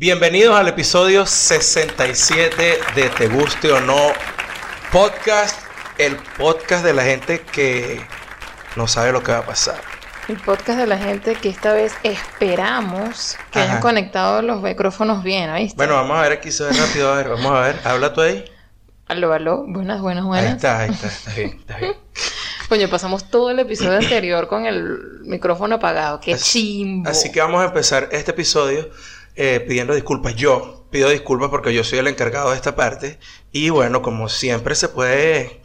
Bienvenidos al episodio 67 de Te Guste o No Podcast, el podcast de la gente que no sabe lo que va a pasar. El podcast de la gente que esta vez esperamos que Ajá. hayan conectado los micrófonos bien, ¿viste? Bueno, vamos a ver aquí se ve rápido, a ver, vamos a ver, habla tú ahí. Aló, aló, buenas, buenas, Ahí buenas. está, ahí está, está bien, está bien. Coño, pasamos todo el episodio anterior con el micrófono apagado. ¡Qué chimbo! Así que vamos a empezar este episodio eh, pidiendo disculpas. Yo pido disculpas porque yo soy el encargado de esta parte. Y bueno, como siempre se puede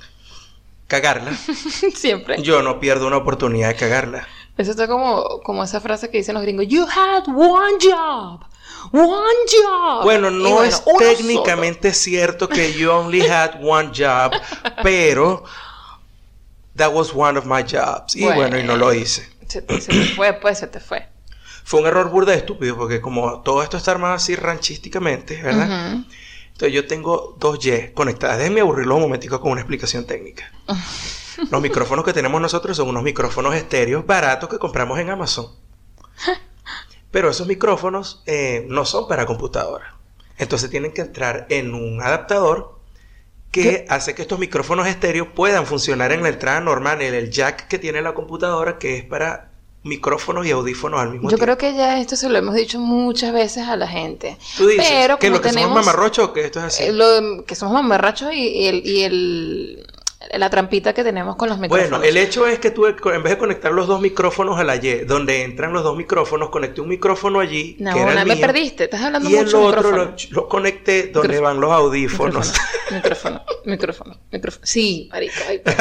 cagarla, Siempre. yo no pierdo una oportunidad de cagarla. Eso está como, como esa frase que dicen los gringos. You had one job. One job. Bueno, no es técnicamente cierto que you only had one job, pero that was one of my jobs. Y bueno, y no lo hice. se te fue, pues se te fue. Fue un error burda de estúpido porque como todo esto está armado así ranchísticamente, ¿verdad? Entonces yo tengo dos Y conectadas. Déjenme aburrirlo un momentico con una explicación técnica. Los micrófonos que tenemos nosotros son unos micrófonos estéreos baratos que compramos en Amazon. Pero esos micrófonos eh, no son para computadora. Entonces tienen que entrar en un adaptador que hace que estos micrófonos estéreos puedan funcionar en la entrada normal, en el jack que tiene la computadora, que es para micrófonos y audífonos al mismo Yo tiempo. creo que ya esto se lo hemos dicho muchas veces a la gente. Tú dices Pero que lo que tenemos somos mamarrochos o que esto es así. eh, lo- que somos mamarrachos y, y el, y el- la trampita que tenemos con los micrófonos. Bueno, el hecho es que tú, en vez de conectar los dos micrófonos a la Y, donde entran los dos micrófonos, conecté un micrófono allí, No, que era una- el me mío, perdiste. Estás hablando y el mucho de otro lo, conecté donde Micrófono. van los audífonos. Micrófono, micrófono, micrófono. Sí, marico. ay, pero-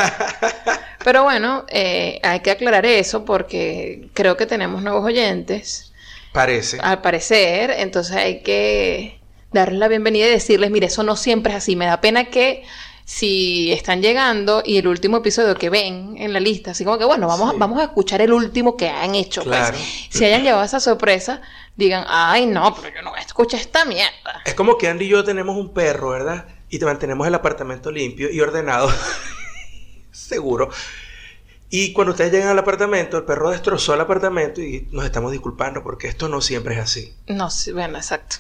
Pero bueno, eh, hay que aclarar eso porque creo que tenemos nuevos oyentes, Parece. al parecer. Entonces hay que darles la bienvenida y decirles, mire, eso no siempre es así. Me da pena que si están llegando y el último episodio que ven en la lista, así como que bueno, vamos, Sí. a, vamos a escuchar el último que han hecho. pues. Si hayan llevado esa sorpresa, digan, ay no, pero yo no escuché esta mierda. Es como que Andy y yo tenemos un perro, ¿verdad? Y te mantenemos el apartamento limpio y ordenado. Seguro. Y cuando ustedes llegan al apartamento, el perro destrozó el apartamento y nos estamos disculpando porque esto no siempre es así. No, sí, bueno, exacto.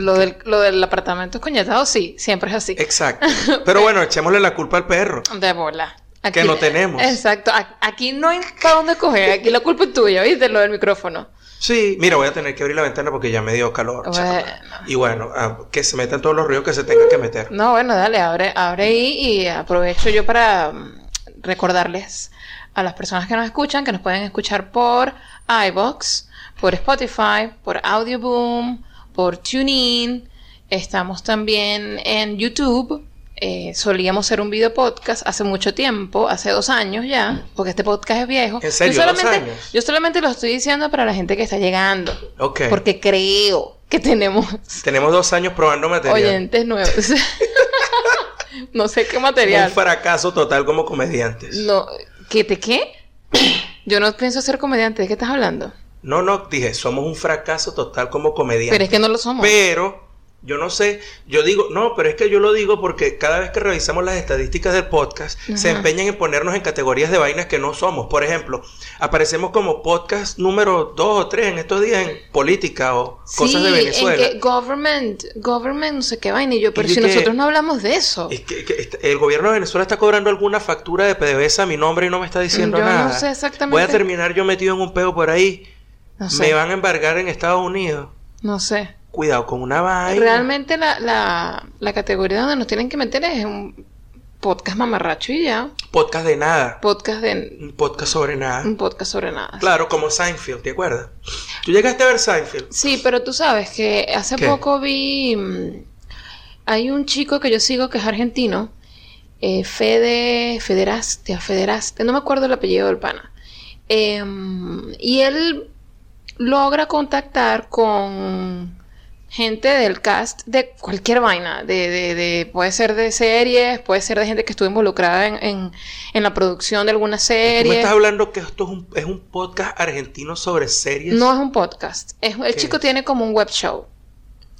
Lo del, lo del apartamento escoñetado, sí, siempre es así. Exacto. Pero bueno, echémosle la culpa al perro. De bola. Que no tenemos. Exacto. Aquí no hay para dónde coger. Aquí la culpa es tuya, ¿viste? Lo del micrófono. Sí, mira, voy a tener que abrir la ventana porque ya me dio calor. Bueno. Y bueno, ah, que se metan todos los ríos que se tengan que meter. No, bueno, dale, abre, abre ahí y aprovecho yo para mm, recordarles a las personas que nos escuchan que nos pueden escuchar por iBox, por Spotify, por Audioboom, por TuneIn. Estamos también en YouTube. Eh, solíamos hacer un video podcast hace mucho tiempo, hace dos años ya, porque este podcast es viejo. ¿En serio? Yo ¿Dos solamente, años? yo solamente lo estoy diciendo para la gente que está llegando, Ok. porque creo que tenemos Tenemos dos años probando material. oyentes nuevos. no sé qué Un material. fracaso total como comediantes. No, ¿qué te qué? Yo no pienso ser comediante, ¿de qué estás hablando? No, no, dije, somos un fracaso total como comediantes. Pero es que no lo somos. Pero, yo no sé, yo digo, no, pero es que yo lo digo porque cada vez que revisamos las estadísticas del podcast, se empeñan en ponernos en categorías de vainas que no somos. Por ejemplo, aparecemos como podcast número dos o tres en estos días en política o cosas de Venezuela. en que government, government, no sé qué vaina, y yo, pero Y si que- nosotros no hablamos de eso. Es que, que el gobierno de Venezuela está cobrando alguna factura de PDVSA a mi nombre y no me está diciendo Yo no nada. sé exactamente. Voy a terminar yo metido en un peo por ahí. No sé, Me van a embargar en Estados Unidos. no sé. Cuidado con una vaina. Realmente la, la, la categoría donde nos tienen que meter es un podcast mamarracho y ya. Podcast de nada. Podcast de... Un podcast sobre nada. Un podcast sobre nada. Claro, como Seinfeld, ¿te acuerdas? ¿Tú llegaste a ver Seinfeld? Sí, pero tú sabes que hace ¿Qué? poco vi. mm, Hay un chico que yo sigo que es argentino. eh, Fede. Federaste, Federaste. No me acuerdo el apellido del pana. Em, y él logra contactar con gente del cast de cualquier vaina. De, de, de- puede ser de series, puede ser de gente que estuvo involucrada en, en, en la producción de alguna Tú me serie. estás hablando que esto es un, es un podcast argentino sobre series. No es un podcast. Es, el ¿Qué chico tiene como un web show.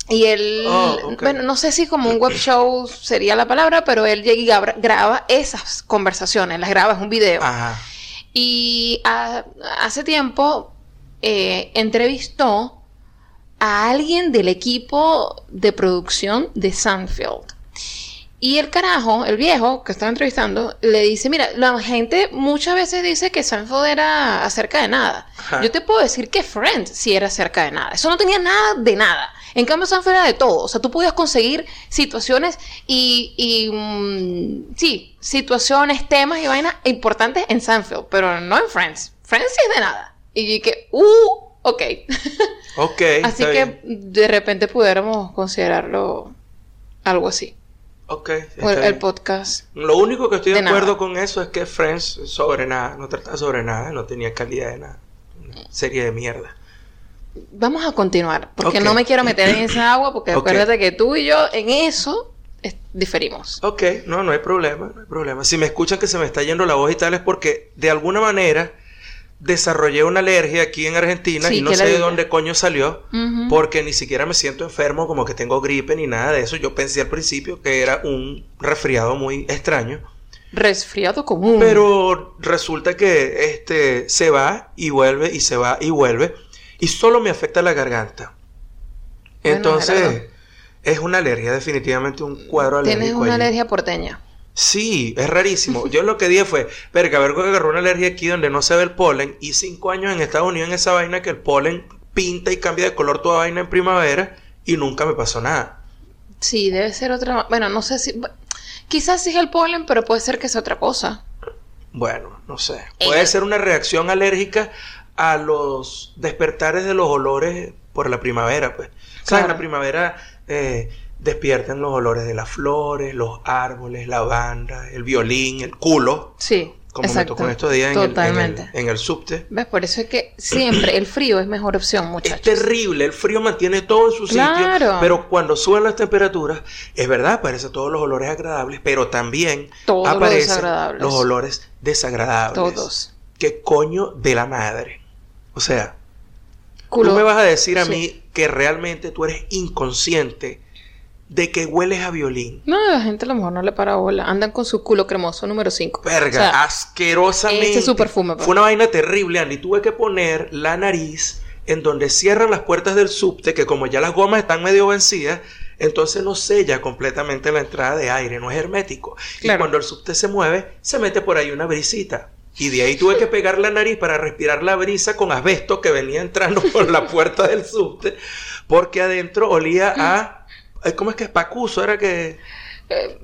Y él, Oh, bueno, no sé si como un web show sería la palabra, pero él llega y graba, graba esas conversaciones, las graba, es un video. Ajá. Y hace tiempo eh, entrevistó a alguien del equipo de producción de Sunfield. Y el carajo, el viejo que estaba entrevistando, le dice, mira, la gente muchas veces dice que Seinfeld era acerca de nada. Ajá. Yo te puedo decir que Friends sí era acerca de nada. Eso no tenía nada de nada. En cambio, Seinfeld era de todo. O sea, tú podías conseguir situaciones y, y mm, sí, situaciones, temas y vainas importantes en Seinfeld, pero no en Friends. Friends sí es de nada. Y que, uh, ok. Ok. Así que bien. de repente pudiéramos considerarlo algo así. Ok. está el, podcast. Lo único que estoy de, acuerdo con eso es que Friends sobre nada, no trataba sobre nada, no tenía calidad de nada. Una serie de mierda. Vamos a continuar, porque no me quiero meter en esa agua, porque acuérdate que tú y yo en eso es- diferimos. Ok, no, no hay problema, no hay problema. Si me escuchan que se me está yendo la voz y tal es porque de alguna manera desarrollé una alergia aquí en Argentina Sí, y no sé de dónde coño salió. Porque ni siquiera me siento enfermo, como que tengo gripe ni nada de eso. Yo pensé al principio que era un resfriado muy extraño. Resfriado común. Pero resulta que este se va y vuelve y se va y vuelve. Y solo me afecta la garganta. Bueno, Entonces, Gerardo. es una alergia, definitivamente un cuadro alérgico. Tienes una allí. alergia porteña. Sí, es rarísimo. Yo lo que dije fue, verga, a ver que agarró una alergia aquí donde no se ve el polen. Y cinco años en Estados Unidos en esa vaina que el polen pinta y cambia de color toda vaina en primavera. Y nunca me pasó nada. Sí, debe ser otra. Bueno, no sé si. Quizás sí es el polen, pero puede ser que sea otra cosa. Bueno, no sé. Puede Eh. ser una reacción alérgica a los despertares de los olores por la primavera, pues. O sea, en la primavera eh, despiertan los olores de las flores, los árboles, la banda, el violín, el culo, Sí. como me exacto. tocó en estos días en el, en, el, en el subte. ¿Ves? Por eso es que siempre el frío es mejor opción, Es muchachos. terrible, el frío mantiene todo en su Claro. sitio, pero cuando suben las temperaturas, es verdad, aparecen todos los olores agradables, pero también Todos aparecen los olores desagradables. Todos. ¿Qué coño de la madre? O sea, Culo- tú me vas a decir a Sí. mí que realmente tú eres inconsciente de que hueles a violín. No, la gente a lo mejor no le para bola. Andan con su culo cremoso número 5. Verga, asquerosamente. ese es su perfume, pues. Fue una vaina terrible, Andy. Tuve que poner la nariz en donde cierran las puertas del subte, que como ya las gomas están medio vencidas, entonces no sella completamente la entrada de aire, no es hermético. Y cuando el subte se mueve, se mete por ahí una brisita. Y de ahí tuve que pegar la nariz para respirar la brisa con asbesto que venía entrando por la puerta del subte, porque adentro olía a... ay, ¿Cómo es que es? Pacuso, era que...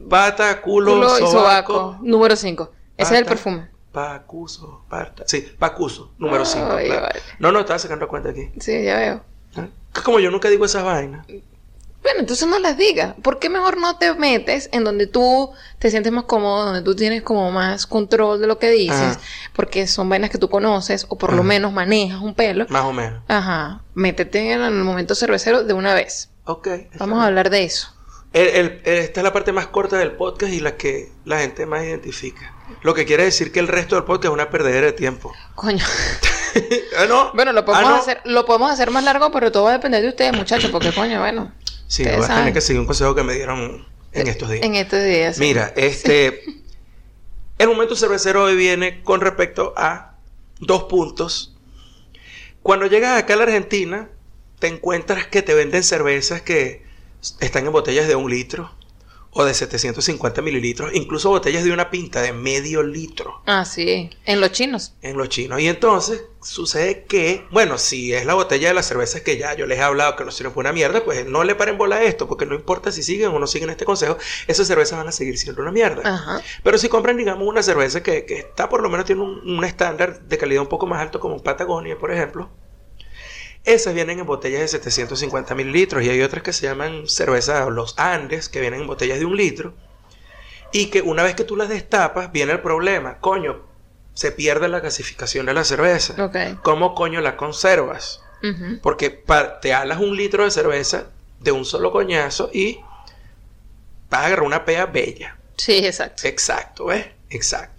Pata, culo, Culo y sobaco. sobaco. Número 5. Ese es el perfume. Pacuso, parta. Sí, Pacuso, número 5. Ay, vale. No, no, estaba sacando cuenta aquí. Sí, ya veo. ¿Eh? Como yo nunca digo esas vainas. Bueno, entonces no las digas. ¿Por qué mejor no te metes en donde tú te sientes más cómodo, donde tú tienes como más control de lo que dices? Ajá. Porque son vainas que tú conoces o por lo menos manejas un pelo. Más o menos. Ajá. Métete en el momento cervecero de una vez. Ok. Vamos a hablar de eso. El- el- esta es la parte más corta del podcast y la que la gente más identifica. Lo que quiere decir que el resto del podcast es una perdedera de tiempo. Coño. ¿Ah, no? Bueno, lo podemos, Ah, ¿no? hacer, lo podemos hacer más largo, pero todo va a depender de ustedes, muchachos, porque coño, bueno. Sí, voy a saben. tener que seguir un consejo que me dieron en estos días. En estos días. sí. Mira, este. El momento cervecero hoy viene con respecto a dos puntos. Cuando llegas acá a la Argentina, te encuentras que te venden cervezas que están en botellas de un litro o de 750 mililitros, incluso botellas de una pinta de medio litro Ah, sí. En los chinos. en los chinos. Y entonces sucede que, bueno, si es la botella de las cervezas que ya yo les he hablado que no sirven para una mierda, pues no le paren bola a esto, porque no importa si siguen o no siguen este consejo, esas cervezas van a seguir siendo una mierda. Ajá. Pero si compran, digamos, una cerveza que, que está por lo menos tiene un, un estándar de calidad un poco más alto, como Patagonia, por ejemplo, esas vienen en botellas de 750 mililitros y hay otras que se llaman cerveza los Andes, que vienen en botellas de un litro y que una vez que tú las destapas, viene el problema, coño, se pierde la gasificación de la cerveza. Ok. ¿Cómo coño la conservas? Porque te alas un litro de cerveza de un solo coñazo y vas a agarrar una pea bella. Sí, exacto. Exacto, ¿ves? Exacto.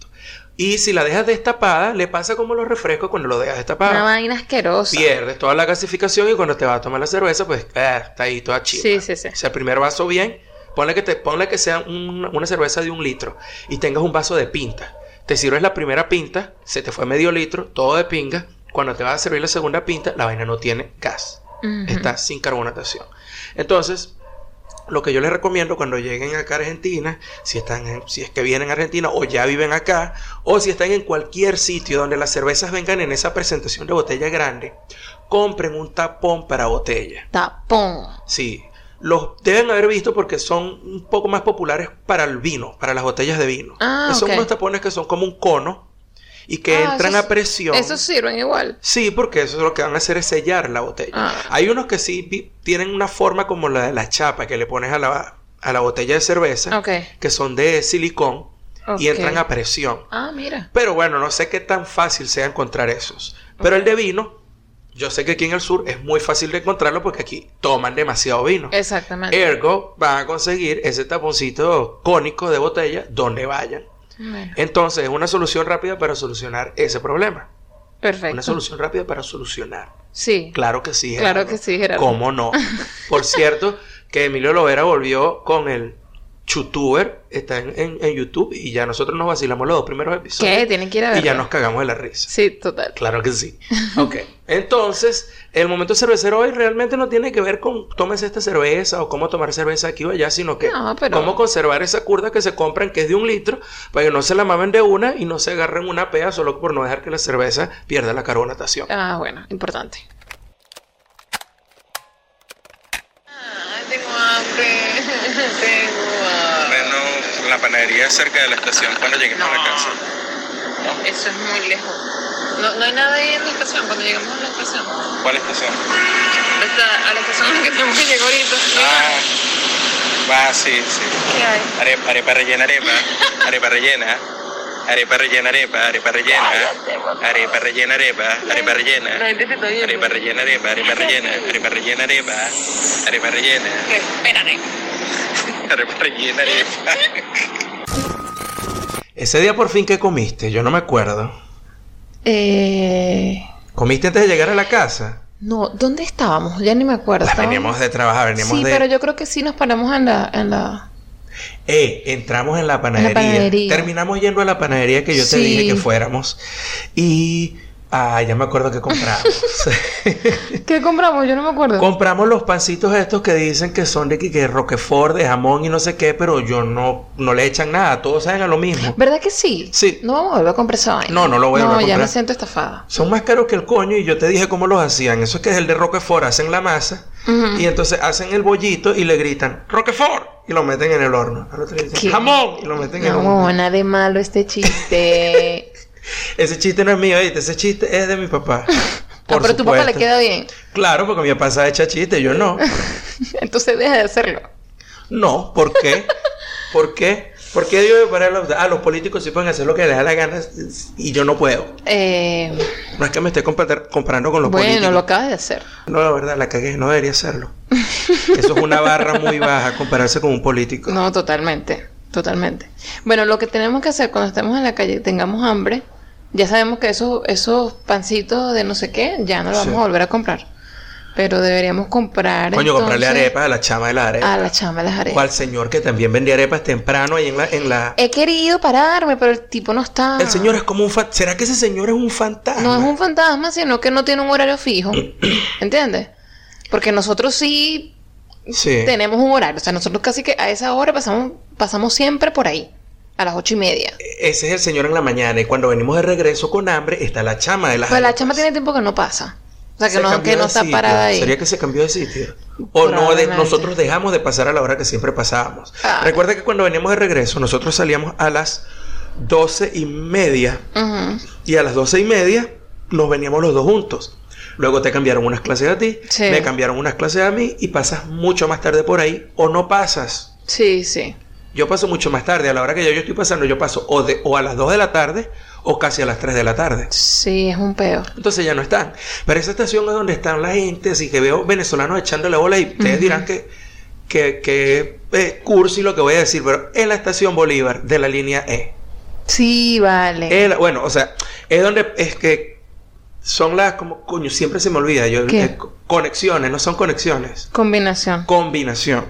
Y si la dejas destapada, le pasa como los refrescos cuando lo dejas Una destapado. vaina asquerosa. Pierdes toda la gasificación y cuando te vas a tomar la cerveza, pues eh, está ahí toda chiva. Sí, sí, sí. O sea, el primer vaso bien, ponle que, te, ponle que sea un- una cerveza de un litro y tengas un vaso de pinta. Te sirves la primera pinta, se te fue medio litro, todo de pinga. Cuando te vas a servir la segunda pinta, la vaina no tiene gas. Está sin carbonatación. Entonces, lo que yo les recomiendo cuando lleguen acá a Argentina, si están en- si es que vienen a Argentina o ya viven acá, o si están en cualquier sitio donde las cervezas vengan en esa presentación de botella grande, compren un tapón para botella. Tapón. Sí, los deben haber visto porque son un poco más populares para el vino, para las botellas de vino. Ah, son unos tapones que son como un cono y que Ah, entran esos- a presión. Esos sirven igual. Sí, porque eso es lo que van a hacer es sellar la botella. Ah. Hay unos que sí tienen una forma como la de la chapa que le pones a la, a la botella de cerveza, que son de silicón y entran a presión. Ah, mira. Pero bueno, no sé qué tan fácil sea encontrar esos. Pero el de vino, yo sé que aquí en el sur es muy fácil de encontrarlo porque aquí toman demasiado vino. Exactamente. Ergo, van a conseguir ese taponcito cónico de botella donde vayan. Bueno, Entonces, es una solución rápida para solucionar ese problema. perfecto. Una solución rápida para solucionar. Sí. Claro que sí. Claro Gerardo. que sí, Gerardo. ¿Cómo no? Por cierto, que Emilio Lovera volvió con el Chutuber, está en, en- en YouTube y ya nosotros nos vacilamos los dos primeros episodios. ¿Qué? Tienen que ir a verlo. Y ya nos cagamos de la risa. Sí, total. Claro que sí. Ok. Entonces, el momento cervecero hoy realmente no tiene que ver con tómese esta cerveza o cómo tomar cerveza aquí o allá, sino que No, pero- cómo conservar esa curda que se compran que es de un litro para que no se la mamen de una y no se agarren una pea solo por no dejar que la cerveza pierda la carbonatación. Ah, bueno, importante. Ah, tengo hambre. tengo hambre. Bueno, la panadería cerca de la estación cuando lleguemos a la casa. Eso es muy lejos. No, no hay nada ahí en la estación, cuando llegamos a la estación. ¿Cuál estación? Está a la estación a la que tenemos que llegar ahorita. Ah, va, sí, sí. ¿Qué hay? Arepa, arepa rellena, arepa. Arepa rellena. Arepa rellena, arepa, arepa rellena. Arepa rellena, arepa, arepa rellena. Arepa rellena, arepa, arepa rellena. Arepa rellena, arepa. Arepa rellena. Espérate. Rellena. Ese día por fin que comiste, yo no me acuerdo. Eh... ¿Comiste antes de llegar a la casa? No, ¿dónde estábamos? Ya ni me acuerdo. Pues veníamos de trabajar, veníamos Sí, de... pero yo creo que sí nos paramos en la... En la... Eh, entramos en la panadería. panadería. Terminamos yendo a la panadería que yo te Sí. dije que fuéramos. Y. Ah, ya me acuerdo que compramos. ¿Qué compramos? Yo no me acuerdo. compramos los pancitos estos que dicen que son de que, que Roquefort, de jamón y no sé qué, pero yo no, no le echan nada. Todos saben a lo mismo. ¿Verdad que sí? Sí. No vamos a volver a comprar esa vaina. No, no lo voy a No, volver a ya me comprar. siento estafada. Son más caros que el coño y yo te dije cómo los hacían. Eso es que es el de Roquefort. Hacen la masa y entonces hacen el bollito y le gritan Roquefort y lo meten en el horno. Al otro jamón y lo meten en el horno. No, nada de malo este chiste. Ese chiste no es mío, ¿viste? ese chiste es de mi papá. ah, pero a tu papá le queda bien. Claro, porque mi papá sabe echar chiste, yo no. Entonces deja de hacerlo. No, ¿por qué? ¿Por qué? ¿Por qué me para los... Ah, los políticos sí pueden hacer lo que les da la gana y yo no puedo. Eh, No es que me esté compar- comparando con los bueno, políticos. lo acabas de hacer. No, la verdad, la cagué, no debería hacerlo. Eso es una barra muy baja compararse con un político. No, totalmente. Totalmente. Bueno, lo que tenemos que hacer cuando estemos en la calle y tengamos hambre, ya sabemos que esos, esos pancitos de no sé qué, ya no los Sí. vamos a volver a comprar. Pero deberíamos comprar. Coño, comprarle arepas a la chama de la arepa. A la chama de las arepas. O al señor que también vendía arepas temprano ahí en la... En la... He querido pararme, pero el tipo no está. El señor es como un... fa- ¿Será que ese señor es un fantasma? No es un fantasma, sino que no tiene un horario fijo. ¿Entiendes? Porque nosotros sí Sí. tenemos un horario. O sea, nosotros casi que a esa hora pasamos, pasamos siempre por ahí. A las ocho y media. Ese es el señor en la mañana y cuando venimos de regreso con hambre está la chama de las Pues la chama tiene tiempo que no pasa. O sea, que Se no, que está sitio. parada ahí. Sería que se cambió de sitio. O no, de- nosotros dejamos de pasar a la hora que siempre pasábamos. Ah. Recuerda que cuando veníamos de regreso, nosotros salíamos a las doce y media. Y a las doce y media nos veníamos los dos juntos. Luego te cambiaron unas clases a ti, Sí. me cambiaron unas clases a mí y pasas mucho más tarde por ahí o no pasas. Sí, sí. Yo paso mucho más tarde, a la hora que ya yo estoy pasando, yo paso o, de, o a las 2 de la tarde o casi a las 3 de la tarde. Sí, es un peo. Entonces ya no están. Pero esa estación es donde están la gente, así que veo venezolanos echándole bola y ustedes dirán que, que, que eh, cursi lo que voy a decir, pero es la estación Bolívar de la línea E. Sí, vale. Es la- bueno, o sea, es donde es que son las, como, coño, siempre se me olvida, yo, eh, co- conexiones, no son conexiones, Combinación. combinación.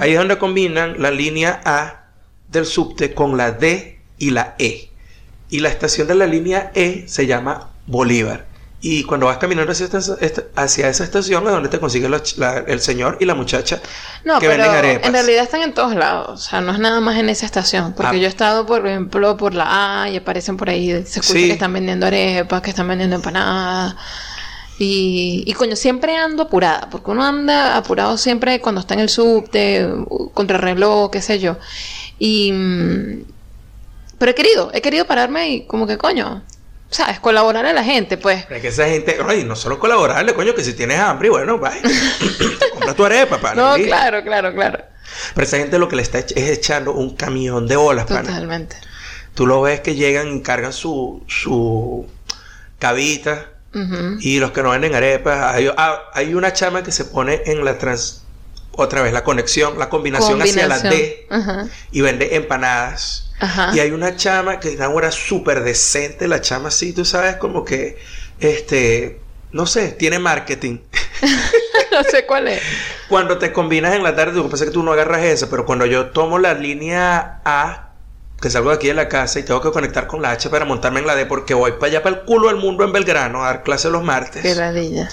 Ahí es donde combinan la línea A del subte con la D y la E. Y la estación de la línea E se llama Bolívar. Y cuando vas caminando hacia, esta- esta- hacia esa estación es donde te consigue la la- el señor y la muchacha No, que pero venden arepas. en realidad están en todos lados. O sea, no es nada más en esa estación. Porque Ah. yo he estado, por ejemplo, por la A y aparecen por ahí, se escucha Sí. que están vendiendo arepas, que están vendiendo empanadas. Y, y coño, siempre ando apurada. Porque uno anda apurado siempre cuando está en el subte, contrarreloj, qué sé yo. Y... mm, Pero he querido, he querido pararme y como que coño, ¿sabes? Colaborar a la gente, pues. Es que esa gente, ay, no solo colaborarle, coño, que si tienes hambre, bueno, vaya. Compra tu arepa, pana. No, claro, claro, claro. Pero esa gente lo que le está es echando un camión de bolas, pana. Totalmente. Tú lo ves que llegan y cargan su, su cabita Ujú. y los que no venden arepas. Hay, ah, hay una chama que se pone en la trans. Otra vez, la conexión, la combinación, hacia la D Ajá. y vende empanadas. Ajá. Y hay una chama que ahora súper decente, la chama así, tú sabes, como que, este, no sé, tiene marketing. no sé cuál es. Cuando te combinas en la tarde, lo que pasa es que tú no agarras esa, pero cuando yo tomo la línea A, que salgo de aquí de la casa y tengo que conectar con la H para montarme en la D, porque voy para allá, para el culo del mundo en Belgrano a dar clase los martes. Qué ladilla.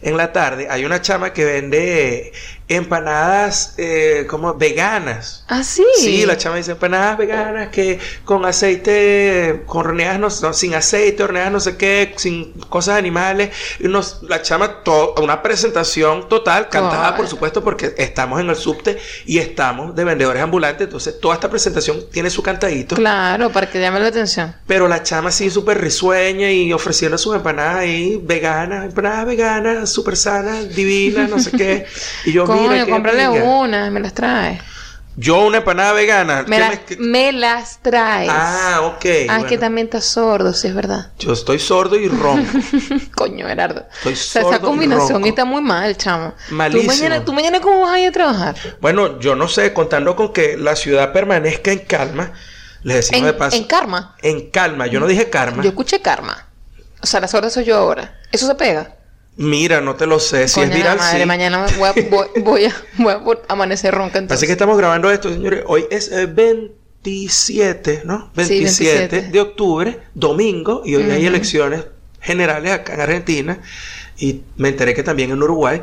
En la tarde hay una chama que vende empanadas eh, como veganas. Ah, sí. Sí, la chama dice empanadas veganas que con aceite, con horneadas no, no, sin aceite, horneadas no sé qué, sin cosas animales. Y unos, la chama, to- una presentación total, cantada por supuesto, porque estamos en el subte y estamos de vendedores ambulantes. Entonces, toda esta presentación tiene su cantadito. Claro, para que llame la atención. Pero la chama sí súper risueña y ofreciendo sus empanadas ahí veganas, empanadas veganas, súper sanas, divinas, no sé qué. Y yo, Coño, cómprale una, me las trae. Yo una empanada vegana. Me, ¿qué las- me- las traes. Ah, ok. Ah, es que también estás sordo, sí es verdad. Yo estoy sordo y ronco. Coño, Gerardo. Estoy o sea, sordo esa y combinación ronco. está muy mal, chamo. Malísimo. ¿Tú mañana, ¿Tú mañana cómo vas a ir a trabajar? bueno, yo no sé, contando con que la ciudad permanezca en calma, les decimos En, de paso. en karma. en calma, yo no dije karma. Yo escuché karma. O sea, la sorda soy yo ahora. ¿Eso se pega? Mira, no te lo sé. Si es viral, madre, sí. mañana voy a, voy, voy a, voy a por- amanecer ronca entonces. Así que estamos grabando esto, señores. Hoy es eh, 27, ¿no? 27, 27. de octubre, domingo, y hoy hay elecciones generales acá en Argentina. Y me enteré que también en Uruguay,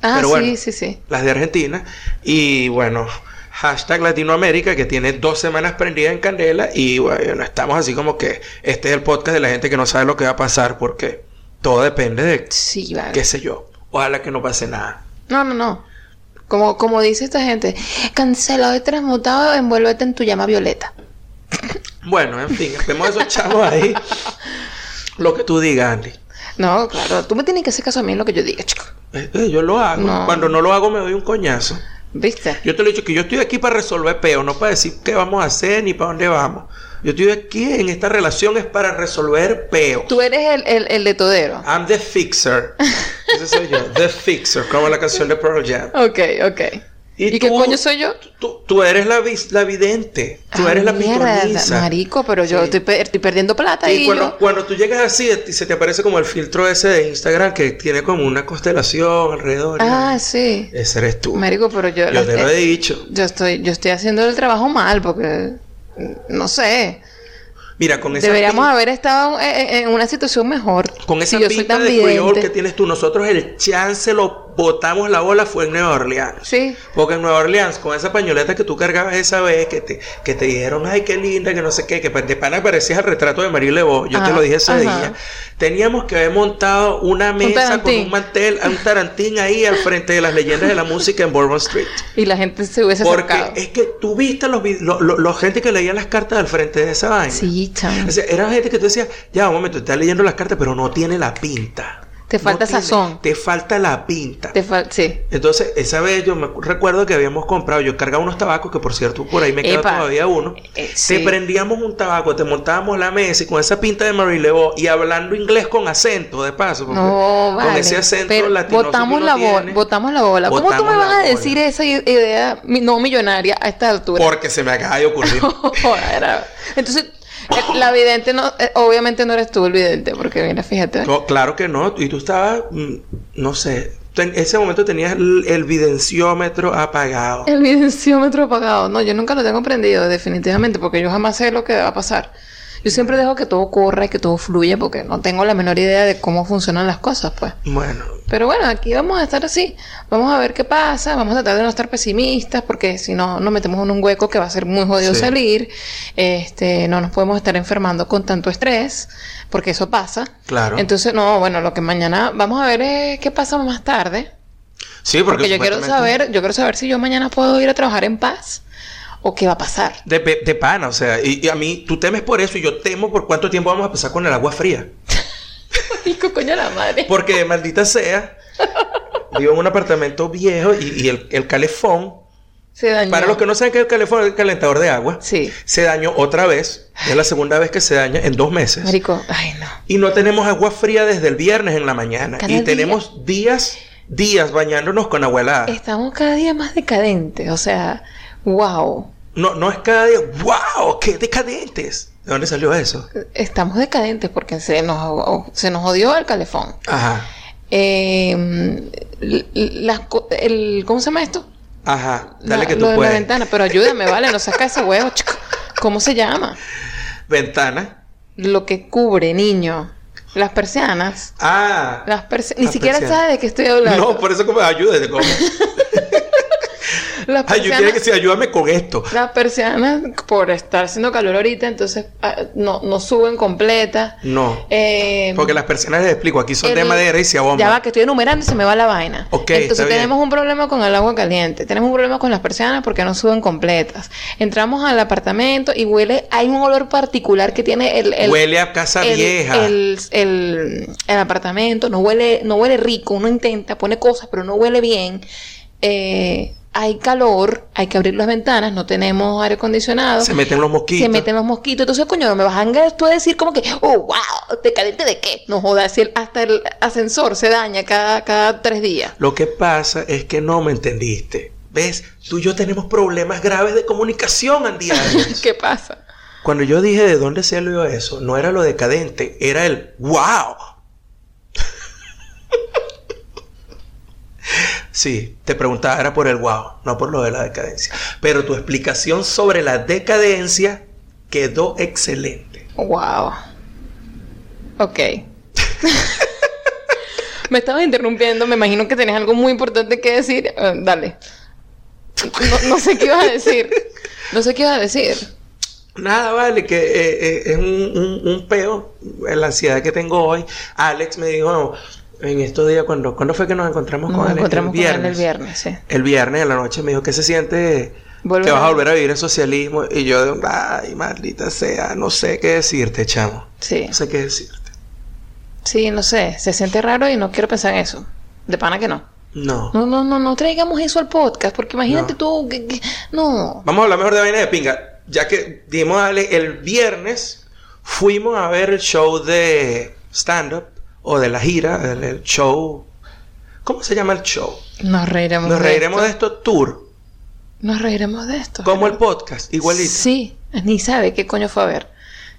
ah, pero sí, sí, sí. las de Argentina. Y bueno, hashtag Latinoamérica, que tiene dos semanas prendida en candela. Y bueno, estamos así como que este es el podcast de la gente que no sabe lo que va a pasar, porque todo depende de Sí, vale. qué sé yo. Ojalá que no pase nada. No, no, no. Como, como dice esta gente, cancelado y transmutado, envuélvete en tu llama violeta. Bueno, en fin, estemos esos chavos ahí. Lo que tú digas, Andy. No, claro, tú me tienes que hacer caso a mí en lo que yo diga, chico. Eh, eh, yo lo hago. No. Cuando no lo hago me doy un coñazo. ¿Viste? Yo te lo he dicho que yo estoy aquí para resolver peo, no para decir qué vamos a hacer ni para dónde vamos. Yo estoy aquí en esta relación es para resolver peo. Tú eres el, el, el de todero. I'm the fixer. Ese soy yo. The fixer, como la canción de Pearl Jam. Ok, ok. ¿Y, qué tú- coño soy yo? Tú, tú eres la, vis- la vidente. Tú Ah, eres la pitoniza. Marico, pero yo Sí. estoy, pe- estoy perdiendo plata Y y cuando, yo... cuando tú llegas así, se te aparece como el filtro ese de Instagram que tiene como una constelación alrededor. Ah, sí. Ese eres tú. Marico, pero yo... Yo te lo he eh, dicho. Yo estoy, yo estoy haciendo el trabajo mal porque... No sé. Mira, con esa Deberíamos haber estado en, una situación mejor. Con esa si pinta de vidente. que tienes tú, nosotros el chance lo botamos la bola fue en Nueva Orleans. Sí. Porque en Nueva Orleans, con esa pañoleta que tú cargabas esa vez, que te, que te dijeron, ay, qué linda, que no sé qué, que de pana parecías el retrato de Marie Lebeau, yo te lo dije ese ajá. día. Teníamos que haber montado una mesa con un mantel, un tarantín ahí al frente de las leyendas de la música en Bourbon Street. Y la gente se hubiese Porque acercado. es que tú viste los vid- lo, lo- lo gente que leía las cartas al frente de esa vaina. Sí, chamo. O sea, era gente que tú decías, ya, un momento, estás leyendo las cartas, pero no tiene la pinta. Te falta No tiene- sazón. Te falta la pinta. Te fal- sí. Entonces, esa vez yo me recuerdo que habíamos comprado, yo cargaba unos tabacos, que por cierto, por ahí me queda todavía uno. Eh, Te prendíamos un tabaco, te montábamos la mesa y con esa pinta de Marie Lebeau y hablando inglés con acento, de paso. porque No, vale. Con ese acento Pero latino. botamos la bola, botamos la bola. ¿Cómo tú me vas a bola. decir esa idea no millonaria a esta altura? Porque se me acaba de ocurrir. Entonces, la vidente no, eh, obviamente no eres tú el vidente, porque mira, fíjate. No, claro que no. Y tú estabas, mm, no sé, en ese momento tenías el, el videnciómetro apagado. El evidenciómetro apagado. No, yo nunca lo tengo prendido, definitivamente, porque yo jamás sé lo que va a pasar. Yo siempre dejo que todo corra y que todo fluya porque no tengo la menor idea de cómo funcionan las cosas, pues. Bueno, Pero bueno, aquí vamos a estar así. Vamos a ver qué pasa. Vamos a tratar de no estar pesimistas porque si no nos metemos en un hueco que va a ser muy jodido Sí. salir. Este, no nos podemos estar enfermando con tanto estrés porque eso pasa. claro. Entonces, no, bueno, lo que mañana vamos a ver es qué pasa más tarde. sí, porque, Porque yo quiero saber, yo quiero saber si yo mañana puedo ir a trabajar en paz o qué va a pasar. De, de pana, o sea, y, y a mí, tú temes por eso y yo temo por cuánto tiempo vamos a pasar con el agua fría. Hijo, coño la madre. Porque maldita sea, vivo en un apartamento viejo y, y el, el calefón, Se dañó. para los que no saben que el calefón es el calentador de agua, Sí. se dañó otra vez. Es la segunda vez que se daña en dos meses. Marico, ay no. Y no tenemos agua fría desde el viernes en la mañana. Cada y día. tenemos días, días bañándonos con agua helada. Estamos cada día más decadentes, o sea, wow. No, no es cada día, ¡wow! ¡Qué decadentes! ¿De dónde salió eso? Estamos decadentes porque se nos, se nos odió el calefón. Ajá, Eh, las co- el, ¿Cómo se llama esto? ajá. Dale La- que lo tú de la ventana, pero ayúdame, ¿vale? No saca ese huevo, chico. ¿Cómo se llama? Ventana. Lo que cubre, niño. Las persianas. Ah. Las persi- Ni Las siquiera persianas. sabe de qué estoy hablando. No, por eso como ayúdate. Como, Las ay, yo quiero persianas, que ayúdame con esto. las persianas, por estar haciendo calor ahorita, entonces ah, no, no suben completas. No. Eh, Porque las persianas, les explico, aquí son de el- madera y se abomban. Ya va, que estoy enumerando y se me va la vaina. Ok, Entonces bien. tenemos un problema con el agua caliente, tenemos un problema con las persianas porque no suben completas. Entramos al apartamento y huele, hay un olor particular que tiene el, el- Huele a casa el, vieja. el apartamento, no huele, no huele rico, uno intenta, pone cosas, pero no huele bien. Eh, hay calor, hay que abrir las ventanas, no tenemos aire acondicionado. Se meten los mosquitos. Se meten los mosquitos. Entonces, coño, no me vas a tú a decir como que, oh, wow, decadente de qué. No jodas, si el- hasta el ascensor se daña cada, cada tres días. Lo que pasa es que no me entendiste. ¿Ves? Tú y yo tenemos problemas graves de comunicación, Andy. ¿Qué pasa? Cuando yo dije de dónde salió eso, no era lo decadente, era el wow. Sí, te preguntaba, era por el wow, no por lo de la decadencia. Pero tu explicación sobre la decadencia quedó excelente. Wow. Ok. me estabas interrumpiendo, me imagino que tenés algo muy importante que decir. Eh, dale. No, no sé qué ibas a decir. No sé qué ibas a decir. Nada, vale, que eh, eh, es un, un, un peo, la ansiedad que tengo hoy. Alex me dijo en estos días, cuando, ¿cuándo fue que nos encontramos Nos con Alex? encontramos el con él viernes. el viernes, sí. El viernes en la noche me dijo que se siente Volver que vas a- volver a vivir el socialismo. Y yo, ay, maldita sea, no sé qué decirte, chamo. Sí. No sé qué decirte. Sí, no sé. Se siente raro y no quiero pensar en eso. De pana que no. No. No, no, no, no traigamos eso al podcast, porque imagínate No. tú que, que- no. Vamos a hablar mejor de vaina de pinga. Ya que dimos a Ale, el viernes fuimos a ver el show de stand-up o de la gira, el, el show. ¿Cómo se llama el show? Nos reiremos Nos reiremos de esto. esto tour, Nos reiremos de esto. como el podcast, igualito. Sí, ni sabe qué coño fue a ver.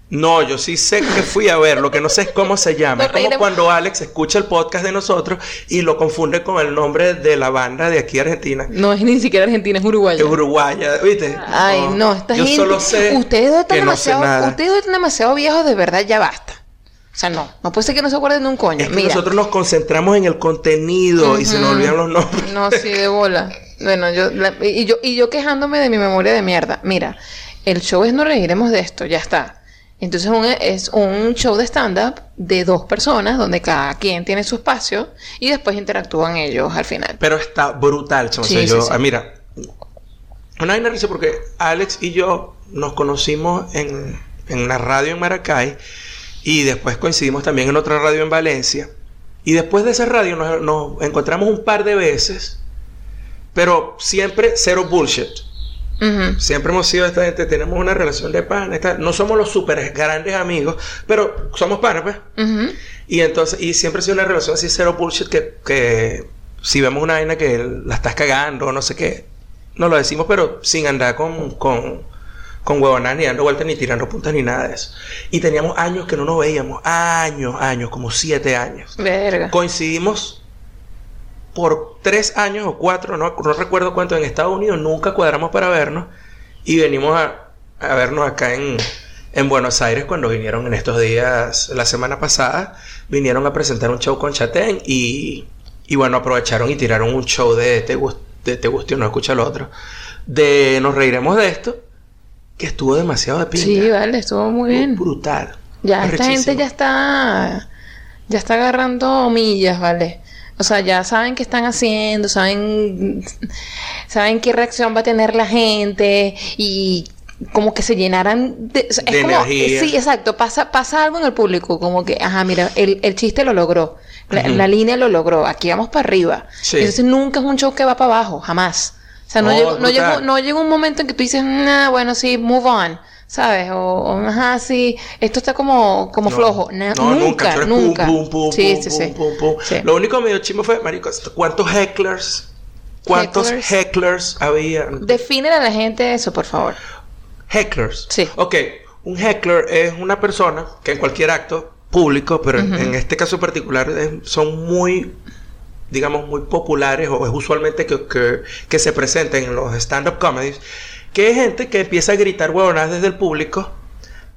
No, yo sí sé que fui a ver, lo que no sé es cómo se llama. Es como cuando Alex escucha el podcast de nosotros y lo confunde con el nombre de la banda de aquí Argentina. No es ni siquiera Argentina, es Uruguay. Es uruguaya, ¿viste? Ay, no, esta Yo gente. solo sé ustedes dos están no demasiado, ustedes dos están demasiado viejos, de verdad, ya basta. O sea, no, no puede ser que no se acuerden de un coño. Es que Mira. nosotros nos concentramos en el contenido y se nos olvidan los nombres. No, sí, de bola. Bueno, yo, la- y yo, y yo quejándome de mi memoria de mierda. Mira, el show es No Reiremos de esto, ya está. Entonces un- es un show de stand-up de dos personas donde cada quien tiene su espacio y después interactúan ellos al final. Pero está brutal, chamo. O sea, Sí, yo- sí. ah, mira, una vaina risa porque Alex y yo nos conocimos en, en la radio en Maracay y después coincidimos también en otra radio en Valencia. Y después de esa radio nos, nos encontramos un par de veces, pero siempre cero bullshit. Siempre hemos sido esta gente, tenemos una relación de pan, esta- no somos los super grandes amigos, pero somos panas, pues. Y entonces, y siempre ha sido una relación así cero bullshit que, que si vemos una vaina que la estás cagando o no sé qué, no lo decimos, pero sin andar con, con, con huevonadas ni dando vueltas ni tirando puntas ni nada de eso. Y teníamos años que no nos veíamos, años, años, como siete años. Verga. Coincidimos por tres años o cuatro, no, no recuerdo cuánto, en Estados Unidos, nunca cuadramos para vernos y venimos a, a vernos acá en, en Buenos Aires cuando vinieron en estos días, la semana pasada, vinieron a presentar un show con Chatén y, y bueno, aprovecharon y tiraron un show de Te, de Te Guste o No Escucha lo Otro, de Nos Reiremos de Esto, que estuvo demasiado de pinta. Sí, vale, estuvo muy bien. Brutal. Ya, esta gente ya está. Ya está agarrando millas, ¿vale? O sea, ya saben qué están haciendo, saben. Saben qué reacción va a tener la gente y como que se llenaran de, o sea, De es como, energía. sí, exacto, pasa, pasa algo en el público, como que, ajá, mira, el, el chiste lo logró, la línea lo logró, aquí vamos para arriba. Sí. Entonces nunca es un show que va para abajo, jamás. O sea, no, No, llegó, no, llegó, no llegó un momento en que tú dices, nah, bueno, sí, move on, ¿sabes? O, o, ajá, sí, esto está como, como No, flojo. Na- no, nunca, nunca. Pum, pum, pum, sí, sí, sí. Lo único medio chimo fue, marico, ¿cuántos hecklers? ¿Cuántos Hecklers. hecklers, había? Defínele a la gente eso, por favor. Hecklers. Sí. Ok, un heckler es una persona que en cualquier acto público, pero en- Ujú. en este caso particular es- son muy, digamos, muy populares o es usualmente que, que, que se presenten en los stand-up comedies, que es gente que empieza a gritar huevonadas desde el público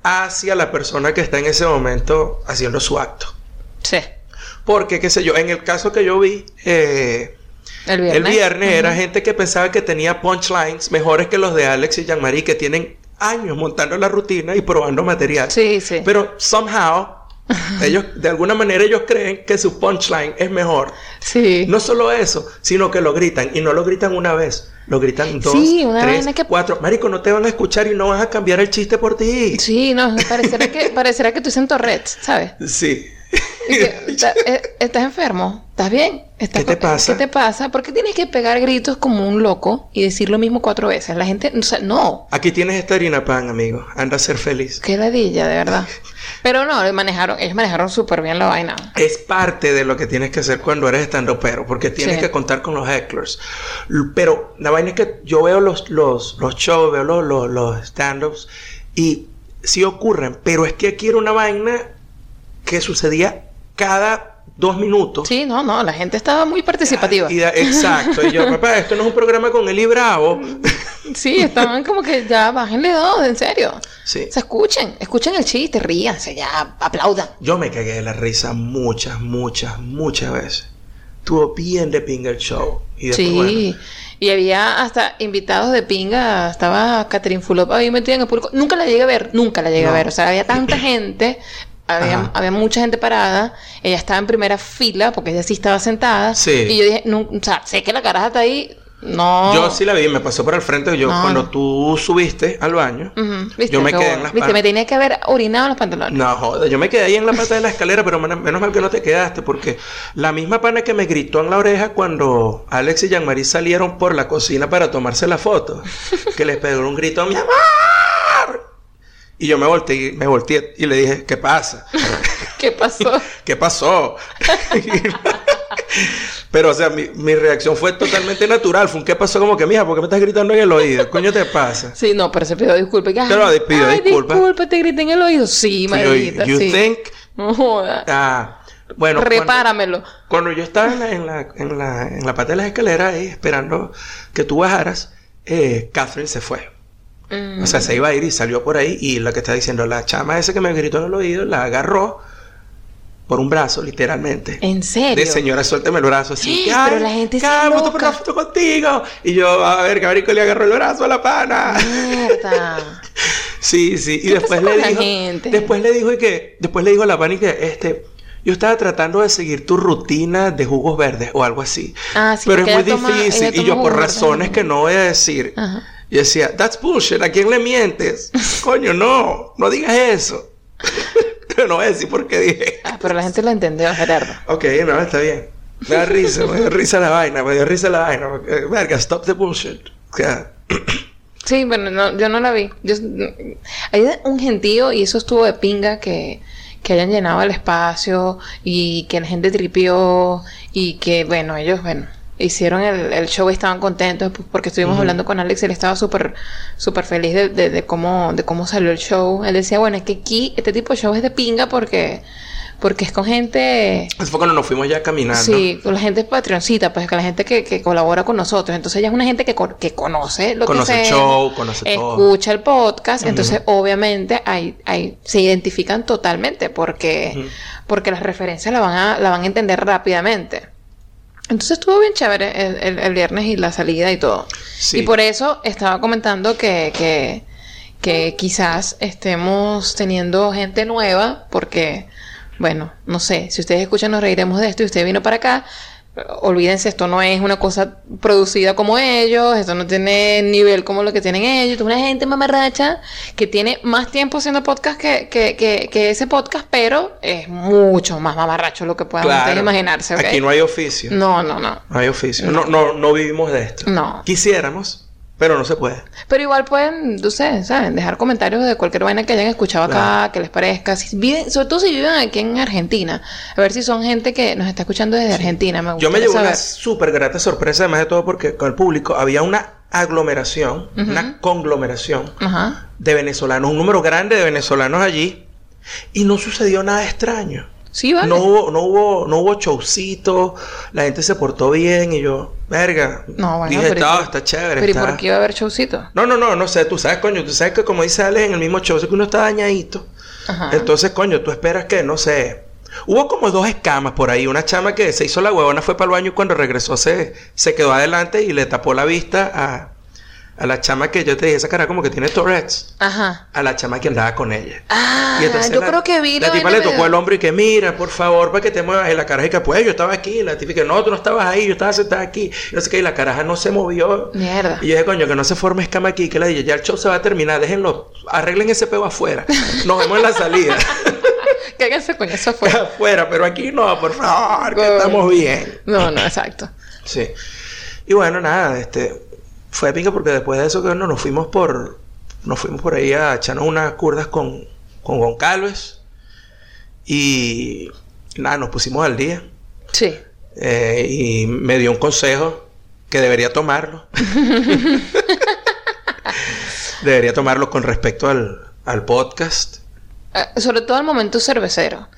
hacia la persona que está en ese momento haciendo su acto. Sí. Porque, qué sé yo, en el caso que yo vi, eh, El viernes. el viernes era gente que pensaba que tenía punchlines mejores que los de Alex y Jean-Marie, que tienen años montando la rutina y probando material. Sí, sí. Pero somehow, ellos, de alguna manera, ellos creen que su punchline es mejor. sí. No solo eso, sino que lo gritan. Y no lo gritan una vez, lo gritan dos, Sí, una tres, que- cuatro. Marico, no te van a escuchar y no vas a cambiar el chiste por ti. Sí, no, parecerá que, parecerá que tú en Torrets, ¿sabes? Sí. Y que, eh, ¿Estás enfermo? ¿Estás bien? ¿Estás ¿Qué te pasa? ¿Qué te pasa? ¿Por qué tienes que pegar gritos como un loco y decir lo mismo cuatro veces? La gente, o sea, no. Aquí tienes esta harina pan, amigo. Anda a ser feliz. Qué ladilla, de verdad. Pero no, manejaron, ellos manejaron súper bien la vaina. Es parte de lo que tienes que hacer cuando eres estando pero, porque tienes Sí. que contar con los hecklers. Pero la vaina es que yo veo los, los, los shows, veo los, los, los stand-ups y sí ocurren, pero es que aquí era una vaina que sucedía cada dos minutos. Sí, no, no, la gente estaba muy participativa. Y da- exacto. Y yo, papá, esto no es un programa con Eli Bravo. Sí, estaban como que ya bájenle dos, en serio. sí. O sea, escuchen, escuchen el chiste, ríanse, ya aplaudan. Yo me cagué de la risa muchas, muchas, muchas veces. Estuvo bien de pinga el show. Y después, Sí, bueno, y había hasta invitados de pinga, estaba Catherine Fulop ahí metida en el público. Nunca la llegué a ver, nunca la llegué No. a ver. O sea, había tanta gente, había, había mucha gente parada. Ella estaba en primera fila porque ella sí estaba sentada. Sí. Y yo dije, no, o sea, sé que la caraja está ahí. No. Yo sí la vi, me pasó por el frente. Yo, No, cuando tú subiste al baño, ¿viste? yo me quedé en las ¿Viste? Me tenía que haber orinado en los pantalones. No, joder, yo me quedé ahí en la pata de la escalera, pero menos, mal que no te quedaste, porque la misma pana que me gritó en la oreja cuando Alex y Jean-Marie salieron por la cocina para tomarse la foto, que les pegó un grito, ¡mi amor! Y yo me volteé, me volteé y le dije, ¿qué pasa? ¿Qué pasó? ¿Qué pasó? Pero, o sea, mi, mi reacción fue totalmente natural. Fue un ¿qué pasó? Como que, mija, ¿por qué me estás gritando en el oído? ¿Coño te pasa? Sí, no, pero se pidió disculpas. Claro, de- pidió disculpas. disculpa, te grité en el oído. Sí, Sí, maldita, you sí. think? No joda. Ah, bueno, cuando- Repáramelo. Cuando yo estaba en la, en la, en la, en la parte de las escaleras ahí esperando que tú bajaras, eh, Catherine se fue. Mm. O sea, se iba a ir y salió por ahí y lo que está diciendo, la chama esa que me gritó en el oído, la agarró por un brazo, literalmente. ¿En serio? De señora, suélteme el brazo así. Eh, pero la gente ¡Ay, foto por loca. una foto contigo! Y yo, a ver, Gabrico le agarró el brazo a la pana. Mierda. Sí, sí. Y ¿Qué después le la dijo. gente? Después le dijo y que. Después le dijo a la pani que este. Yo estaba tratando de seguir tu rutina de jugos verdes o algo así. Ah, sí, Pero es muy toma- difícil. y yo, por verdes. razones que no voy a decir. Ajá. Y decía, that's bullshit. ¿A quién le mientes? Coño, no. No digas eso. Pero no voy a decir por qué dije. Ah, pero la gente lo entendió, Gerardo. Ok, no, está bien. Me da risa, me da risa la vaina, me da risa la vaina. Verga, stop the bullshit. Sí, bueno, no, yo no la vi. Yo, hay un gentío y eso estuvo de pinga que, que hayan llenado el espacio y que la gente tripió y que, bueno, ellos, bueno, hicieron el, el show y estaban contentos pues, porque estuvimos hablando con Alex y él estaba súper súper feliz de, de, de cómo de cómo salió el show él decía bueno es que aquí este tipo de show es de pinga porque porque es con gente Eso fue cuando nos fuimos ya caminando. Sí, con la gente patroncita, pues con la gente que, que colabora con nosotros. Entonces ella es una gente que, que conoce lo Conoce que el hacemos, show, conoce todo. escucha el podcast. Entonces, obviamente, hay, hay, se identifican totalmente porque, porque las referencias la van a, la van a entender rápidamente. Entonces estuvo bien chévere el, el- el viernes y la salida y todo. Sí. Y por eso estaba comentando que, que, que quizás estemos teniendo gente nueva, porque, bueno, no sé, si ustedes escuchan nos reiremos de esto y usted vino para acá, olvídense, esto no es una cosa producida como ellos, esto no tiene nivel como lo que tienen ellos, esto es una gente mamarracha que tiene más tiempo haciendo podcast que, que, que, que ese podcast, pero es mucho más mamarracho lo que puedan Claro. ustedes imaginarse. Aquí no hay oficio. no, no, no. No hay oficio. No, no, no vivimos de esto. No. Quisiéramos, pero no se puede. Pero igual pueden, ustedes saben, dejar comentarios de cualquier vaina que hayan escuchado acá, Claro. que les parezca. Si viven, sobre todo si viven aquí en Argentina. A ver si son gente que nos está escuchando desde Argentina. Me Yo me llevo una súper grata sorpresa, además de todo, porque con el público había una aglomeración, una conglomeración de venezolanos, un número grande de venezolanos allí, y no sucedió nada extraño. Sí, vale. No hubo, no hubo, no hubo showcito, la gente se portó bien y yo, verga, No, bueno, dije, pero ¿y está, chévere. Pero ¿y por qué iba a haber showcito? No, no, no, no sé, tú sabes, coño, tú sabes que como dice Alex en el mismo show, que uno está dañadito. Ajá. Entonces, coño, tú esperas que, no sé. Hubo como dos escamas por ahí. Una chama que se hizo la huevona, fue para el baño y cuando regresó se, se quedó adelante y le tapó la vista a, a la chama que yo te dije, esa cara como que tiene Tourette's. Ajá. A la chama que andaba con ella. Ah, Y entonces yo la- creo que vi La tipa le tocó el hombro y que mira, por favor, para que te muevas. Y la caraja y que pues yo estaba aquí. La tipa que no, tú no estabas ahí, yo estaba sentada aquí. Y no sé qué, y la caraja no se movió. Mierda. Y yo dije, coño, que no se forme escama aquí, que la dije, ya el show se va a terminar, déjenlo, arreglen ese peo afuera. Nos vemos en la salida. Cáguense con eso fue. afuera, pero aquí no, por favor, que estamos bien. No, no, exacto. Sí. Y bueno, nada, este fue pinga porque después de eso que bueno, nos fuimos por nos fuimos por ahí a echarnos unas curdas con con Goncalves y nada, nos pusimos al día Sí. eh, y me dio un consejo que debería tomarlo. debería tomarlo con respecto al, al podcast. Eh, sobre todo al momento cervecero.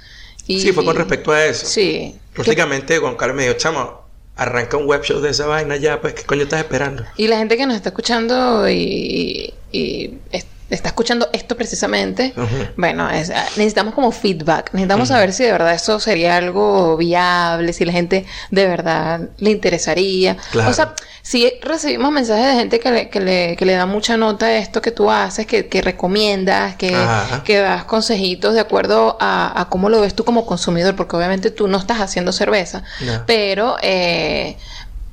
Y- Sí, fue con respecto a eso. Sí. Prácticamente Goncalves me dijo, chamo, arranca un web show de esa vaina ya, pues, ¿qué coño estás esperando? Y la gente que nos está escuchando y, y es- está escuchando esto precisamente, bueno, es- ah, necesitamos como feedback. Necesitamos saber si de verdad eso sería algo viable, si la gente de verdad le interesaría. Claro. O sea, si recibimos mensajes de gente que le, que le, que le da mucha nota a esto que tú haces, que, que recomiendas, que, Ajá. que das consejitos de acuerdo a, a cómo lo ves tú como consumidor, porque obviamente tú no estás haciendo cerveza, No. pero, eh,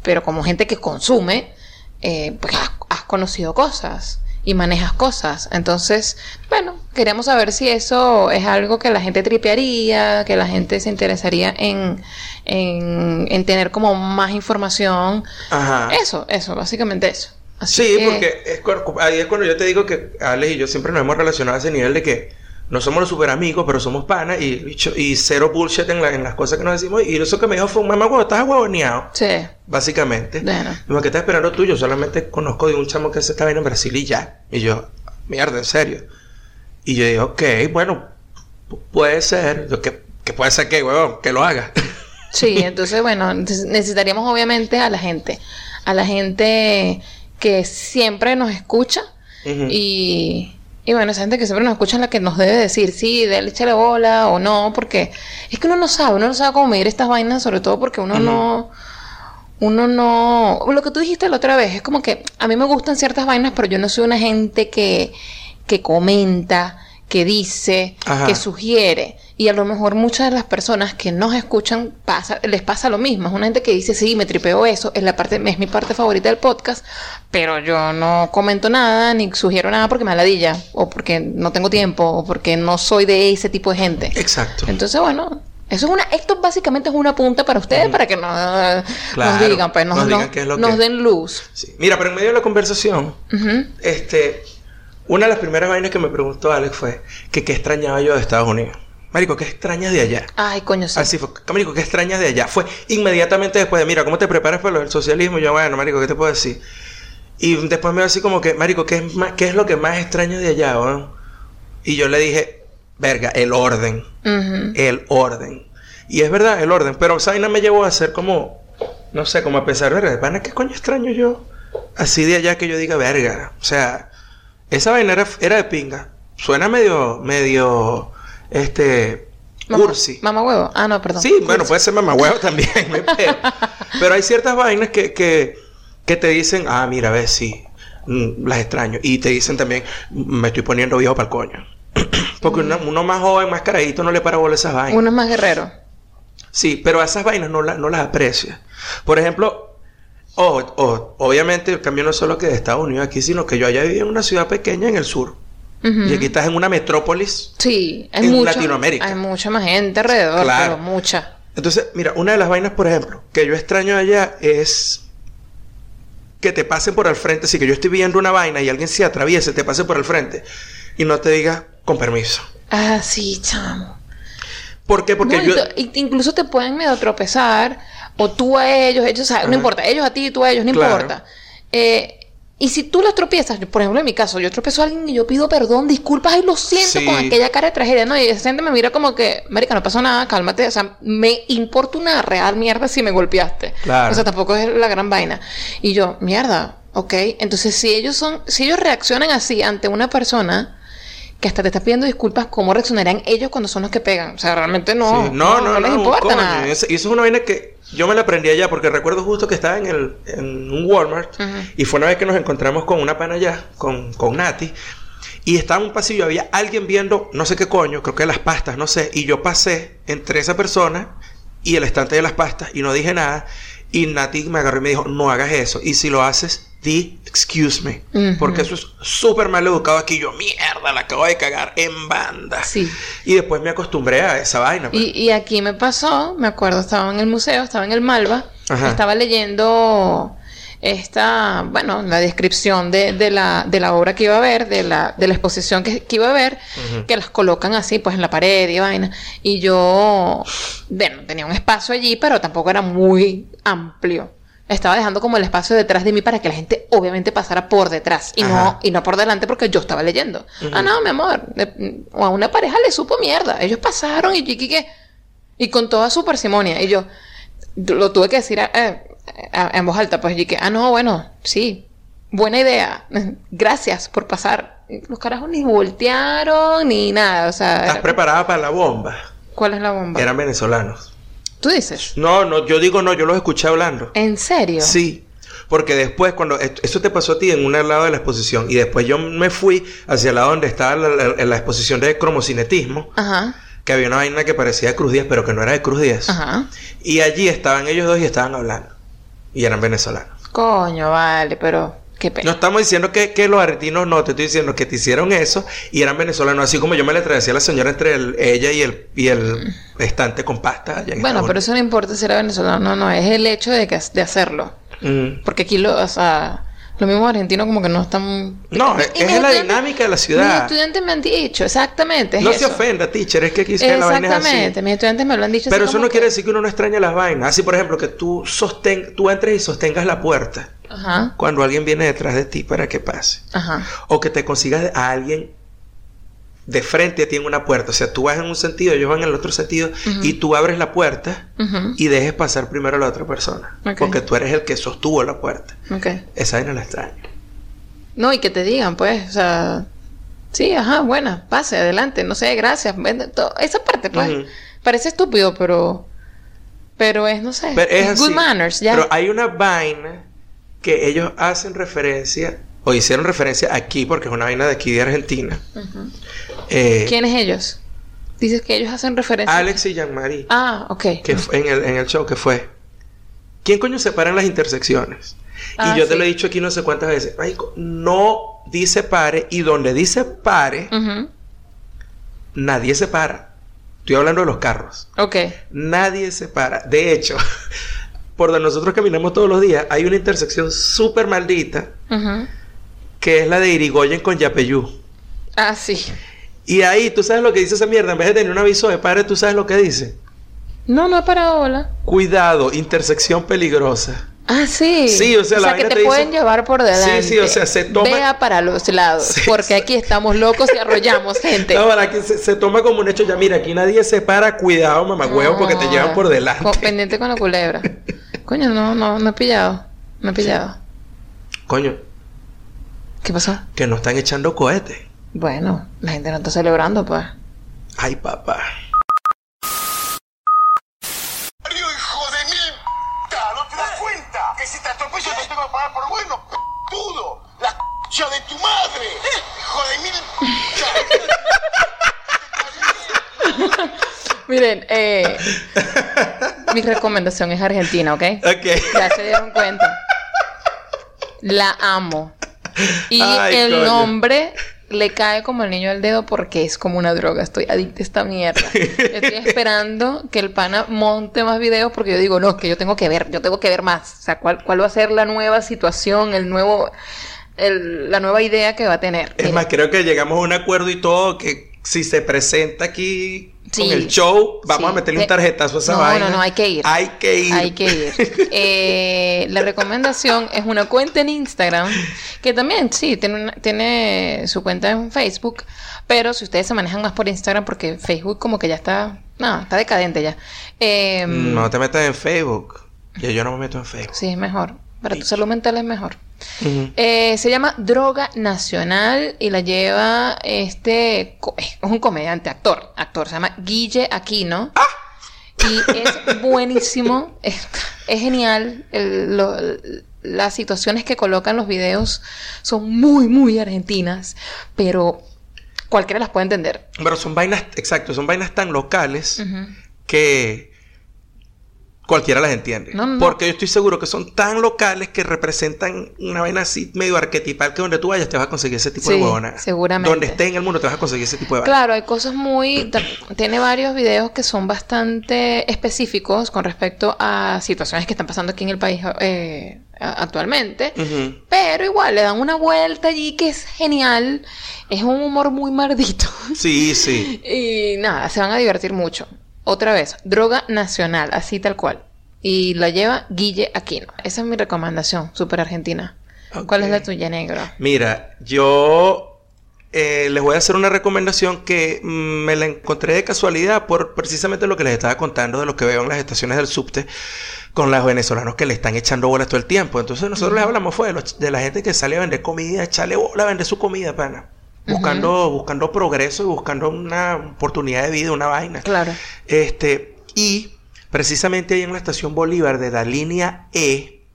pero como gente que consume, eh, pues has, has conocido cosas y manejas cosas. Entonces, bueno, queríamos saber si eso es algo que la gente tripearía, que la gente se interesaría en, en, en tener como más información. Ajá. Eso, eso, básicamente eso. Así Sí, que- porque es ahí es cuando yo te digo que Alex y yo siempre nos hemos relacionado a ese nivel de que no somos los super amigos, pero somos panas y, cero bullshit en, la- en las cosas que nos decimos. Y eso que me dijo fue un mamá, estás aguaboneado, Sí, básicamente. bueno. Digo, ¿qué estás esperando tú? Yo solamente conozco de un chamo que se estaba en Brasil y ya. Y yo, mierda, en serio. Y yo digo, ok, bueno, pu- puede ser. Yo, ¿qué, qué puede ser que, huevón? Que lo haga. Sí, entonces, bueno, neces- necesitaríamos obviamente a la gente, a la gente que siempre nos escucha y, y bueno, esa gente que siempre nos escucha es la que nos debe decir, sí, déle échale bola o no, porque es que uno no sabe, uno no sabe cómo medir estas vainas, sobre todo porque uno no, uno no, lo que tú dijiste la otra vez, es como que a mí me gustan ciertas vainas, pero yo no soy una gente que, que comenta, que dice, Ajá. que sugiere. Y a lo mejor muchas de las personas que nos escuchan pasa, les pasa lo mismo. Es una gente que dice, sí, me tripeo eso, es la parte, es mi parte favorita del podcast, pero yo no comento nada, ni sugiero nada porque me da ladilla, o porque no tengo tiempo, o porque no soy de ese tipo de gente. Exacto. Entonces, bueno, eso es una, esto básicamente es una punta para ustedes, para que no, nos digan, pues nos, nos digan nos- qué es lo nos que- den luz. Sí. Mira, pero en medio de la conversación, este, una de las primeras vainas que me preguntó Alex fue que qué extrañaba yo de Estados Unidos. Marico, ¿qué extrañas de allá? Ay, coño, sí. Así fue, Marico, ¿qué extrañas de allá? Fue inmediatamente después de, mira, ¿cómo te preparas para el socialismo? Yo, bueno, Marico, ¿qué te puedo decir? Y después me veo así como que, Marico, ¿qué es, más, qué es lo que más extraño de allá, weón? Y yo le dije, verga, el orden. El orden. Y es verdad, el orden. Pero esa vaina me llevó a ser como, no sé, como a pensar, verga, de pana, ¿qué coño extraño yo? Así de allá que yo diga, verga. O sea, esa vaina era, era de pinga. Suena medio, medio, este, Mamá- cursi. Mamá huevo. Ah, no, perdón. Sí, bueno, puede ser mamahuevo también, no hay pedo. Pero hay ciertas vainas que, que, que te dicen, ah, mira, ves, sí, mm, las extraño. Y te dicen también, "Mm, me estoy poniendo viejo para el coño. Porque uno, uno más joven, más carajito, no le para bola esas vainas. Uno es más guerrero. Sí, pero esas vainas no, la- no las aprecia. Por ejemplo, ojo, ojo, obviamente el cambio no es solo que de Estados Unidos aquí, sino que yo allá viví en una ciudad pequeña en el sur. Y aquí estás en una metrópolis. Sí, hay en mucho- Latinoamérica. Hay mucha más gente alrededor, Claro. pero mucha. Entonces, mira, una de las vainas, por ejemplo, que yo extraño allá es que te pasen por al frente. Si que yo estoy viendo una vaina y alguien se atraviese, te pase por al frente y no te diga con permiso. Ah, sí, chamo. ¿Por qué? Porque No, yo. incluso te pueden medio tropezar, o tú a ellos, ellos, o sea, Ajá. no importa, ellos a ti, tú a ellos, no Claro. importa. Eh, y si tú los tropiezas, por ejemplo, en mi caso, yo tropiezo a alguien y yo pido perdón, disculpas, ay, lo siento, Sí. con aquella cara de tragedia, ¿no? Y esa gente me mira como que, marica, no pasó nada, cálmate, o sea, me importa una real mierda si me golpeaste. Claro. O sea, tampoco es la gran vaina. Y yo, mierda, ok, entonces si ellos son, si ellos reaccionan así ante una persona que hasta te está pidiendo disculpas, ¿cómo reaccionarían ellos cuando son los que pegan? O sea, realmente no, Sí, no, no, no, les importa coño. nada. Y y eso es una vaina que yo me la aprendí allá porque recuerdo justo que estaba en, el, en un Walmart y fue una vez que nos encontramos con una pana allá, con, con Nati. Y estaba en un pasillo, había alguien viendo no sé qué coño, creo que las pastas, no sé. Y yo pasé entre esa persona y el estante de las pastas y no dije nada. Y Nati me agarró y me dijo, no hagas eso. Y si lo haces, di excuse me. Ujú. Porque eso es súper mal educado aquí. Yo, mierda, la acabo de cagar en banda. Sí. Y después me acostumbré a esa vaina. pues. Y, y aquí me pasó, me acuerdo, estaba en el museo, estaba en el Malva, Ajá. estaba leyendo esta, bueno, la descripción de, de la, de la obra que iba a ver, de la, de la exposición que, que iba a ver, que las colocan así, pues en la pared y vaina. Y yo, bueno, tenía un espacio allí, pero tampoco era muy amplio. Estaba dejando como el espacio detrás de mí para que la gente obviamente pasara por detrás y no, y no por delante porque yo estaba leyendo. Ah, no, mi amor. de- o a una pareja le supo mierda. Ellos pasaron y yo, ¿qué, qué? Y con toda su parsimonia. Y yo lo tuve que decir a- a- a- en voz alta. Pues y que, ah, no, bueno, sí. Buena idea. Gracias por pasar. Los carajos ni voltearon ni nada. O sea, ¿Estás era- preparada para la bomba? ¿cuál es la bomba? Eran venezolanos. Tú dices. No, no, yo digo no, yo los escuché hablando. ¿En serio? Sí. Porque después, cuando eso te pasó a ti en un lado de la exposición, y después yo me fui hacia el lado donde estaba la, la- la exposición de cromocinetismo, Ajá. que había una vaina que parecía de Cruz Díaz, pero que no era de Cruz Díaz. Ajá. Y allí estaban ellos dos y estaban hablando. Y eran venezolanos. Coño, vale, pero qué pena. No estamos diciendo que, que los argentinos no, te estoy diciendo que te hicieron eso y eran venezolanos, así como yo me le atravesé a la señora entre el- ella y el, y el estante con pasta. allá en Bueno, pero eso no importa si era venezolano, no, no, es el hecho de, que, de hacerlo. Mm. Porque aquí, lo, o sea, los mismos argentinos como que no están... No, es, mis es la dinámica de la Mis ciudad. estudiantes me han dicho, exactamente. es No se eso. ofenda, teacher, es que aquí se la vaina. Exactamente, mis estudiantes me lo han dicho. Pero eso no quiere decir que uno no extraña las vainas. Así, por ejemplo, que tú sosten, tú entres y sostengas la puerta Ajá, cuando alguien viene detrás de ti para que pase. ajá. O que te consigas a alguien de frente a ti en una puerta. O sea, tú vas en un sentido, ellos van en el otro sentido, y tú abres la puerta y dejes pasar primero a la otra persona. Porque tú eres el que sostuvo la puerta. ok. Esa vaina la extraño. No, y que te digan, pues, o sea... Sí, ajá, buena, pase, adelante, no sé, gracias. Esa parte, pues, parece estúpido, pero... Pero es, no sé, Pero es así. good manners, ya. Pero hay una vaina que ellos hacen referencia, o hicieron referencia aquí, porque es una vaina de aquí de Argentina. Ujú. Eh, ¿Quiénes ellos? Dices que ellos hacen referencia. Alex y Jean-Marie, Ah, ok. que fue en el, en el show que fue. ¿Quién coño se para en las intersecciones? Ah, y yo te lo he dicho aquí no sé cuántas veces. Marico, no dice pare y donde dice pare, nadie se para. Estoy hablando de los carros. Ok. Nadie se para. De hecho, por donde nosotros caminamos todos los días, hay una intersección súper maldita Ujú. Que es la de Irigoyen con Yapeyú. Ah, sí. Y ahí, ¿tú sabes lo que dice esa mierda? En vez de tener un aviso de padre, ¿tú sabes lo que dice? No, no es para hola. Cuidado, intersección peligrosa. Ah, sí. Sí, o sea, la que te, dice- pueden llevar por delante. Sí, sí, o sea, se toma- Vea para los lados, Sí, porque aquí estamos locos y arrollamos gente. No, para que se, se toma como un hecho ya, mira, aquí nadie se para, cuidado, mamá huevo, porque te No, llevan por con- delante. pendiente con la culebra. Coño, no, no, no he pillado. No he pillado. Coño, ¿Qué pasó? que no están echando cohetes. Bueno, la gente no está celebrando, pues. Ay, papá. Mario, hijo de mil... ¿No te das cuenta? Que si te atropello te tengo que pagar por bueno, ¡Pudo! ¡La c*** de tu madre! ¡Hijo de mil... Miren, eh, mi recomendación es Argentina, ¿ok? Ok. Ya se dieron cuenta. La amo. Y Ay, el coño. nombre le cae como el niño al dedo porque es como una droga. Estoy adicta a esta mierda. Estoy esperando que el pana monte más videos porque yo digo, no, es que yo tengo que ver, yo tengo que ver más. O sea, ¿cuál, cuál va a ser la nueva situación, el nuevo, el- la nueva idea que va a tener? Es más, creo que llegamos a un acuerdo y todo que si se presenta aquí Sí. con el show, vamos Sí. a meterle un De- tarjetazo a esa No, vaina. no, no, hay que ir. Hay que ir. Hay que ir. Eh, la recomendación es una cuenta en Instagram, que también, sí, tiene, una- tiene su cuenta en Facebook, pero si ustedes se manejan más por Instagram, porque Facebook como que ya está, no, está decadente ya. Eh, No te metas en Facebook. Yo, yo no me meto en Facebook. Sí, es mejor. Para tu salud mental es mejor. Eh, se llama Droga Nacional y la lleva este, es un comediante, actor, actor, se llama Guille Aquino. Y es buenísimo, es, es genial. el- lo- las situaciones que colocan los videos son muy, muy argentinas, pero cualquiera las puede entender. Pero son vainas, exacto, son vainas tan locales que cualquiera las entiende. No, no, no. Porque yo estoy seguro que son tan locales que representan una vaina así medio arquetipal que donde tú vayas te vas a conseguir ese tipo de Sí, huevonas. seguramente. Donde estés en el mundo te vas a conseguir ese tipo de vainas. Claro, hay cosas muy... Tiene varios videos que son bastante específicos con respecto a situaciones que están pasando aquí en el país eh, actualmente. Pero igual le dan una vuelta allí que es genial. Es un humor muy mardito. Sí, sí. y nada, se van a divertir mucho. Otra vez, droga nacional, así tal cual. Y la lleva Guille Aquino. Esa es mi recomendación, súper argentina. ¿Cuál es la tuya, negro? Mira, yo eh, les voy a hacer una recomendación que mm, me la encontré de casualidad por precisamente lo que les estaba contando de lo que veo en las estaciones del subte con los venezolanos que le están echando bolas todo el tiempo. Entonces nosotros les hablamos fue de, los- de la gente que sale a vender comida, echarle bola vender su comida, pana. Buscando, buscando progreso y buscando una oportunidad de vida, una vaina. Claro. Este, y precisamente ahí en la estación Bolívar de la línea E,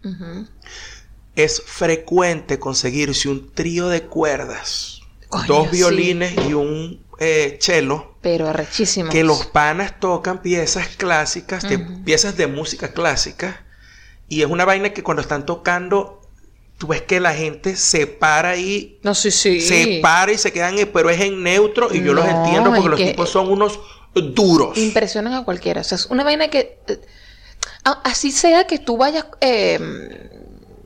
es frecuente conseguirse un trío de cuerdas, Coño, dos sí. violines y un eh, cello, Pero arrechísimo. que los panas tocan piezas clásicas, de- Ujú. piezas de música clásica, y es una vaina que cuando están tocando, tú ves que la gente se para ahí, No, sí, sí. se para y se quedan, eh, pero es en neutro, y yo los entiendo porque los que- tipos son unos duros. Impresionan a cualquiera. O sea, es una vaina que. eh, así sea que tú vayas eh,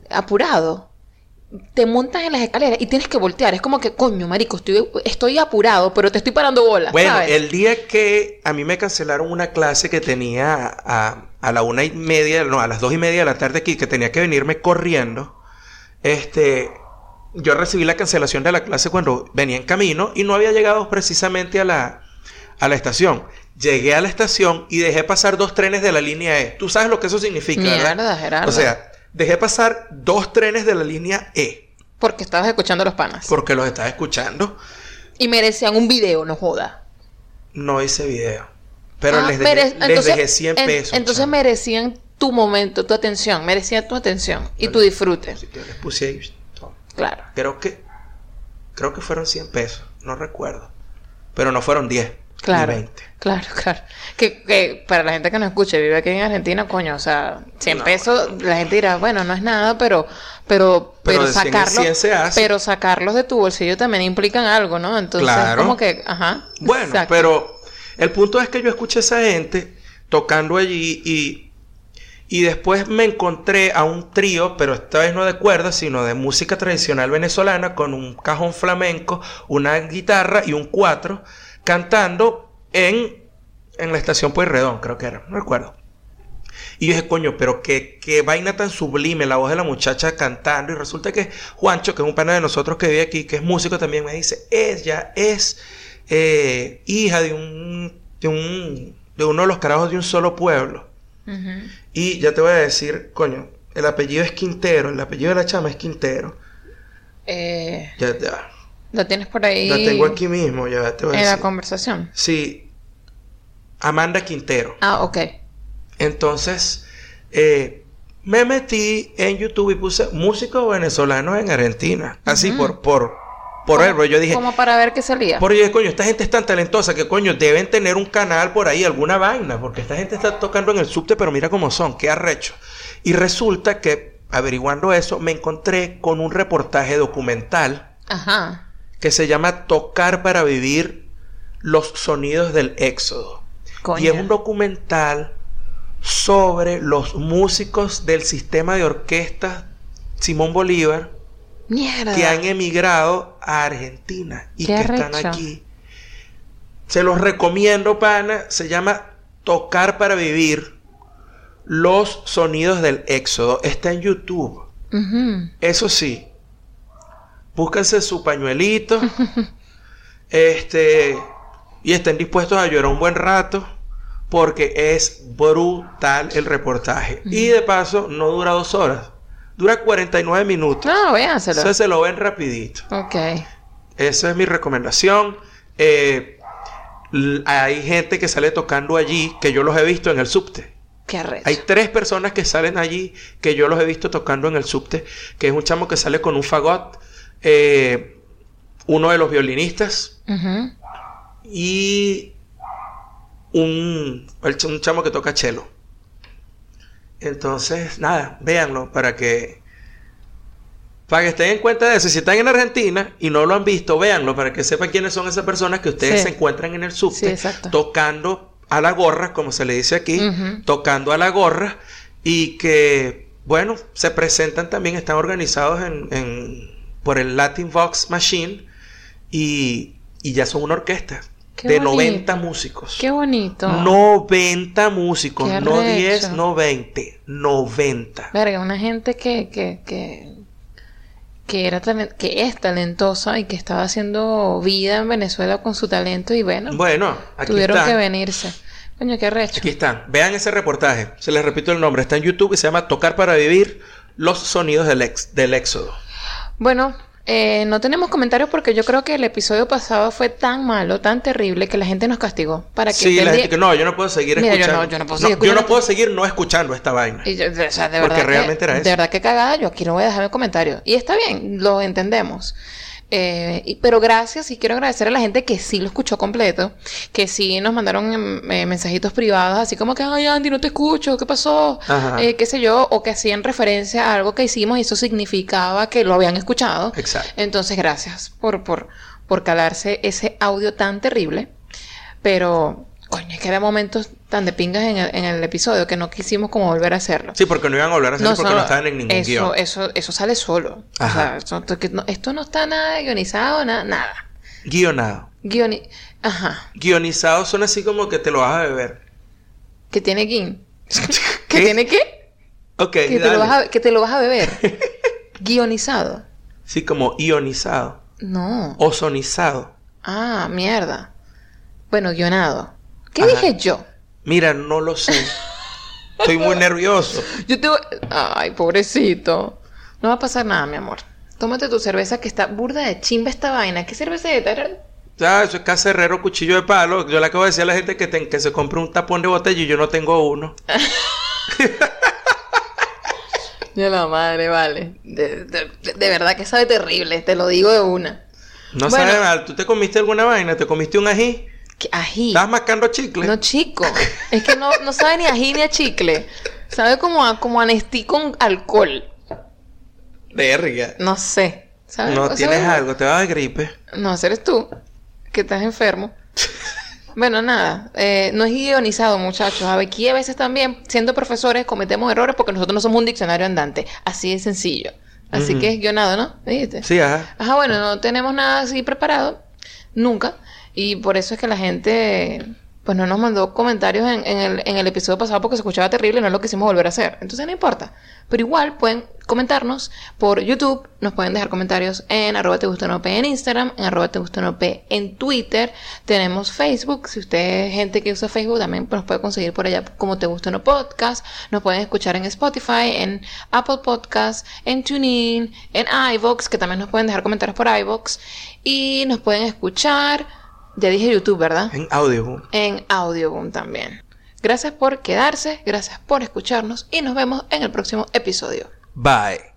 apurado. Te montas en las escaleras y tienes que voltear. Es como que, coño, marico, estoy, estoy apurado, pero te estoy parando bola. Bueno, ¿sabes? el día que a mí me cancelaron una clase que tenía a, a la una y media, no, a las dos y media de la tarde aquí, que tenía que venirme corriendo, este, yo recibí la cancelación de la clase cuando venía en camino y no había llegado precisamente a la, a la estación. Llegué a la estación y dejé pasar dos trenes de la línea E. Tú sabes lo que eso significa, ¿verdad? Mierda, Gerardo. O sea, dejé pasar dos trenes de la línea E Porque estabas escuchando a los panas. porque los estaba escuchando. Y merecían un video, no joda. No hice video. Pero Ah, les, dejé, les entonces- dejé 100 en- pesos. entonces merecían tu momento, tu atención. Merecían tu atención y tu disfrute. Yo les puse ahí. todo. Claro. Creo que. Creo que fueron 100 pesos. No recuerdo. Pero no fueron 10. Claro, Ni 20. claro, claro. Que, que para la gente que no escuche, vive aquí en Argentina, coño, o sea, 100 No. pesos, la gente dirá, bueno, no es nada, pero, pero, Pero pero, de 100 en sacarlos, 100 se hace. pero sacarlos de tu bolsillo también implican algo, ¿no? Entonces, Claro. como que, ajá. Bueno, exacto. pero el punto es que yo escuché a esa gente tocando allí y, Y después me encontré a un trío, pero esta vez no de cuerdas, sino de música tradicional venezolana, con un cajón flamenco, una guitarra y un cuatro, cantando en, en la estación Pueyrredón, creo que era, no recuerdo. Y yo dije, coño, pero qué, qué vaina tan sublime, la voz de la muchacha cantando. Y resulta que Juancho, que es un pana de nosotros que vive aquí, que es músico también, me dice, ella es eh, hija de un, de un, de uno de los carajos de un solo pueblo. Y ya te voy a decir, coño, el apellido es Quintero, el apellido de la chama es Quintero. Eh, Ya, ya. ¿Lo tienes por ahí La tengo aquí mismo, ya te voy a en la decir. conversación? Sí, Amanda Quintero. Ah, ok. Entonces, eh, me metí en YouTube y puse músicos venezolanos en Argentina. Así por, por, por Como- yo dije, Como para ver qué salía. por yo dije, coño, esta gente es tan talentosa que coño, deben tener un canal por ahí, alguna vaina, porque esta gente está tocando en el subte, pero mira cómo son, qué arrecho. Y resulta que, averiguando eso, me encontré con un reportaje documental Ajá. que se llama Tocar para vivir los sonidos del éxodo. Coño. Y es un documental sobre los músicos del sistema de orquestas Simón Bolívar Mierda. que han emigrado a Argentina y Qué que están aquí. Se los recomiendo, pana. Se llama Tocar para vivir los sonidos del éxodo. Está en YouTube. Eso sí, búsquense su pañuelito, este, y estén dispuestos a llorar un buen rato, porque es brutal el reportaje. Y de paso, no dura dos horas, dura 49 minutos. No, véanselo. Eso se lo ven rapidito. Ok. Esa es mi recomendación. Eh, hay gente que sale tocando allí, que yo los he visto en el subte. Qué arrecho. Hay tres personas que salen allí que yo los he visto tocando en el subte, que es un chamo que sale con un fagot, eh, uno de los violinistas y un, un chamo que toca cello. Entonces, nada, véanlo para que para que estén en cuenta de eso. Si están en Argentina y no lo han visto, véanlo para que sepan quiénes son esas personas que ustedes Sí. se encuentran en el subte tocando a la gorra, como se le dice aquí, tocando a la gorra y que, bueno, se presentan también, están organizados en, en- por el Latin Vox Machine y, y ya son una orquesta Qué de bonito. 90 músicos. Qué bonito. 90 músicos, Qué no arrecho. 10, no 20, 90. Verga, una gente que, que, que, que era que es talentosa y que estaba haciendo vida en Venezuela con su talento y bueno, Bueno, aquí tuvieron están. que venirse. Coño, qué recho. Aquí están. Vean ese reportaje. Se les repito el nombre. Está en YouTube y se llama Tocar para vivir los sonidos del, ex- del éxodo. Bueno, eh, no tenemos comentarios porque yo creo que el episodio pasado fue tan malo, tan terrible que la gente nos castigó para que Sí, la gente que no, yo no puedo seguir Mira, yo escuchando. no- yo no puedo seguir yo no escuchando- puedo seguir no escuchando esta vaina. Y yo- o sea, de Porque verdad realmente que, era eso. De verdad que cagada, yo aquí no voy a dejar mi comentario. Y está bien, lo entendemos. Eh, pero gracias y quiero agradecer a la gente que sí lo escuchó completo, que sí nos mandaron em, eh, mensajitos privados, así como que, ay Andy, no te escucho, ¿qué pasó? Eh, qué sé yo, o que hacían referencia a algo que hicimos y eso significaba que lo habían escuchado. Exacto. Entonces, gracias por, por, por calarse ese audio tan terrible. Pero, coño, es que había momentos tan de pingas en el, en el episodio que no quisimos como volver a hacerlo. Sí, porque no iban a hablar así porque solo- no estaban en ningún eso, guion. Eso, eso sale solo. O Ajá. sea, esto, no- esto no está nada guionizado, nada. nada. Guionado. Guioni Ajá. Guionizado son así como que te lo vas a beber. Que tiene guin. ¿Qué? ¿Que tiene qué? Ok, Que te, lo vas a, que te lo vas a beber. Guionizado. Sí, como ionizado. No. Ozonizado. Ah, mierda. Bueno, guionado. ¿Qué Ajá. dije yo? Mira, no lo sé. Estoy muy nervioso. Yo te voy... Ay, pobrecito. No va a pasar nada, mi amor. Tómate tu cerveza que está burda de chimba esta vaina. ¿Qué cerveza es esta? Ya, eso es casa herrero, cuchillo de palo. Yo le acabo de decir a la gente que, te- que se compre un tapón de botella y yo no tengo uno. Ya la madre, vale. De, de- de verdad que sabe terrible, te lo digo de una. No Bueno. sabe mal. ¿Tú te comiste alguna vaina? ¿Te comiste un ají? ¿Qué ají? ¿Estás mascando chicle? No, chico. Es que no, no sabe ni a ají ni a chicle. Sabe como a, como a Nestí con alcohol. Verga. No sé. ¿Sabes? No O sea, tienes algo, te va a dar gripe. No, eres tú. Que estás enfermo. Bueno, nada, eh, no es guionizado, muchachos. Aquí a veces también, siendo profesores, cometemos errores porque nosotros no somos un diccionario andante. Así de sencillo. Así que es guionado, ¿no? ¿Viste? Sí, ajá. Ajá, bueno, no tenemos nada así preparado, nunca. Y por eso es que la gente, pues no nos mandó comentarios en, en el, en el episodio pasado porque se escuchaba terrible y no lo quisimos volver a hacer. Entonces no importa. Pero igual pueden comentarnos por YouTube, nos pueden dejar comentarios en arroba te gusta no P en Instagram, en arroba te gusta no P en Twitter. Tenemos Facebook, si usted es gente que usa Facebook también nos puede conseguir por allá como te gusta no podcast. Nos pueden escuchar en Spotify, en Apple Podcast, en TuneIn, en iVoox, que también nos pueden dejar comentarios por iVoox. Y nos pueden escuchar, ya dije YouTube, ¿verdad? En audio. en Audioboom también. Gracias por quedarse, gracias por escucharnos y nos vemos en el próximo episodio. Bye.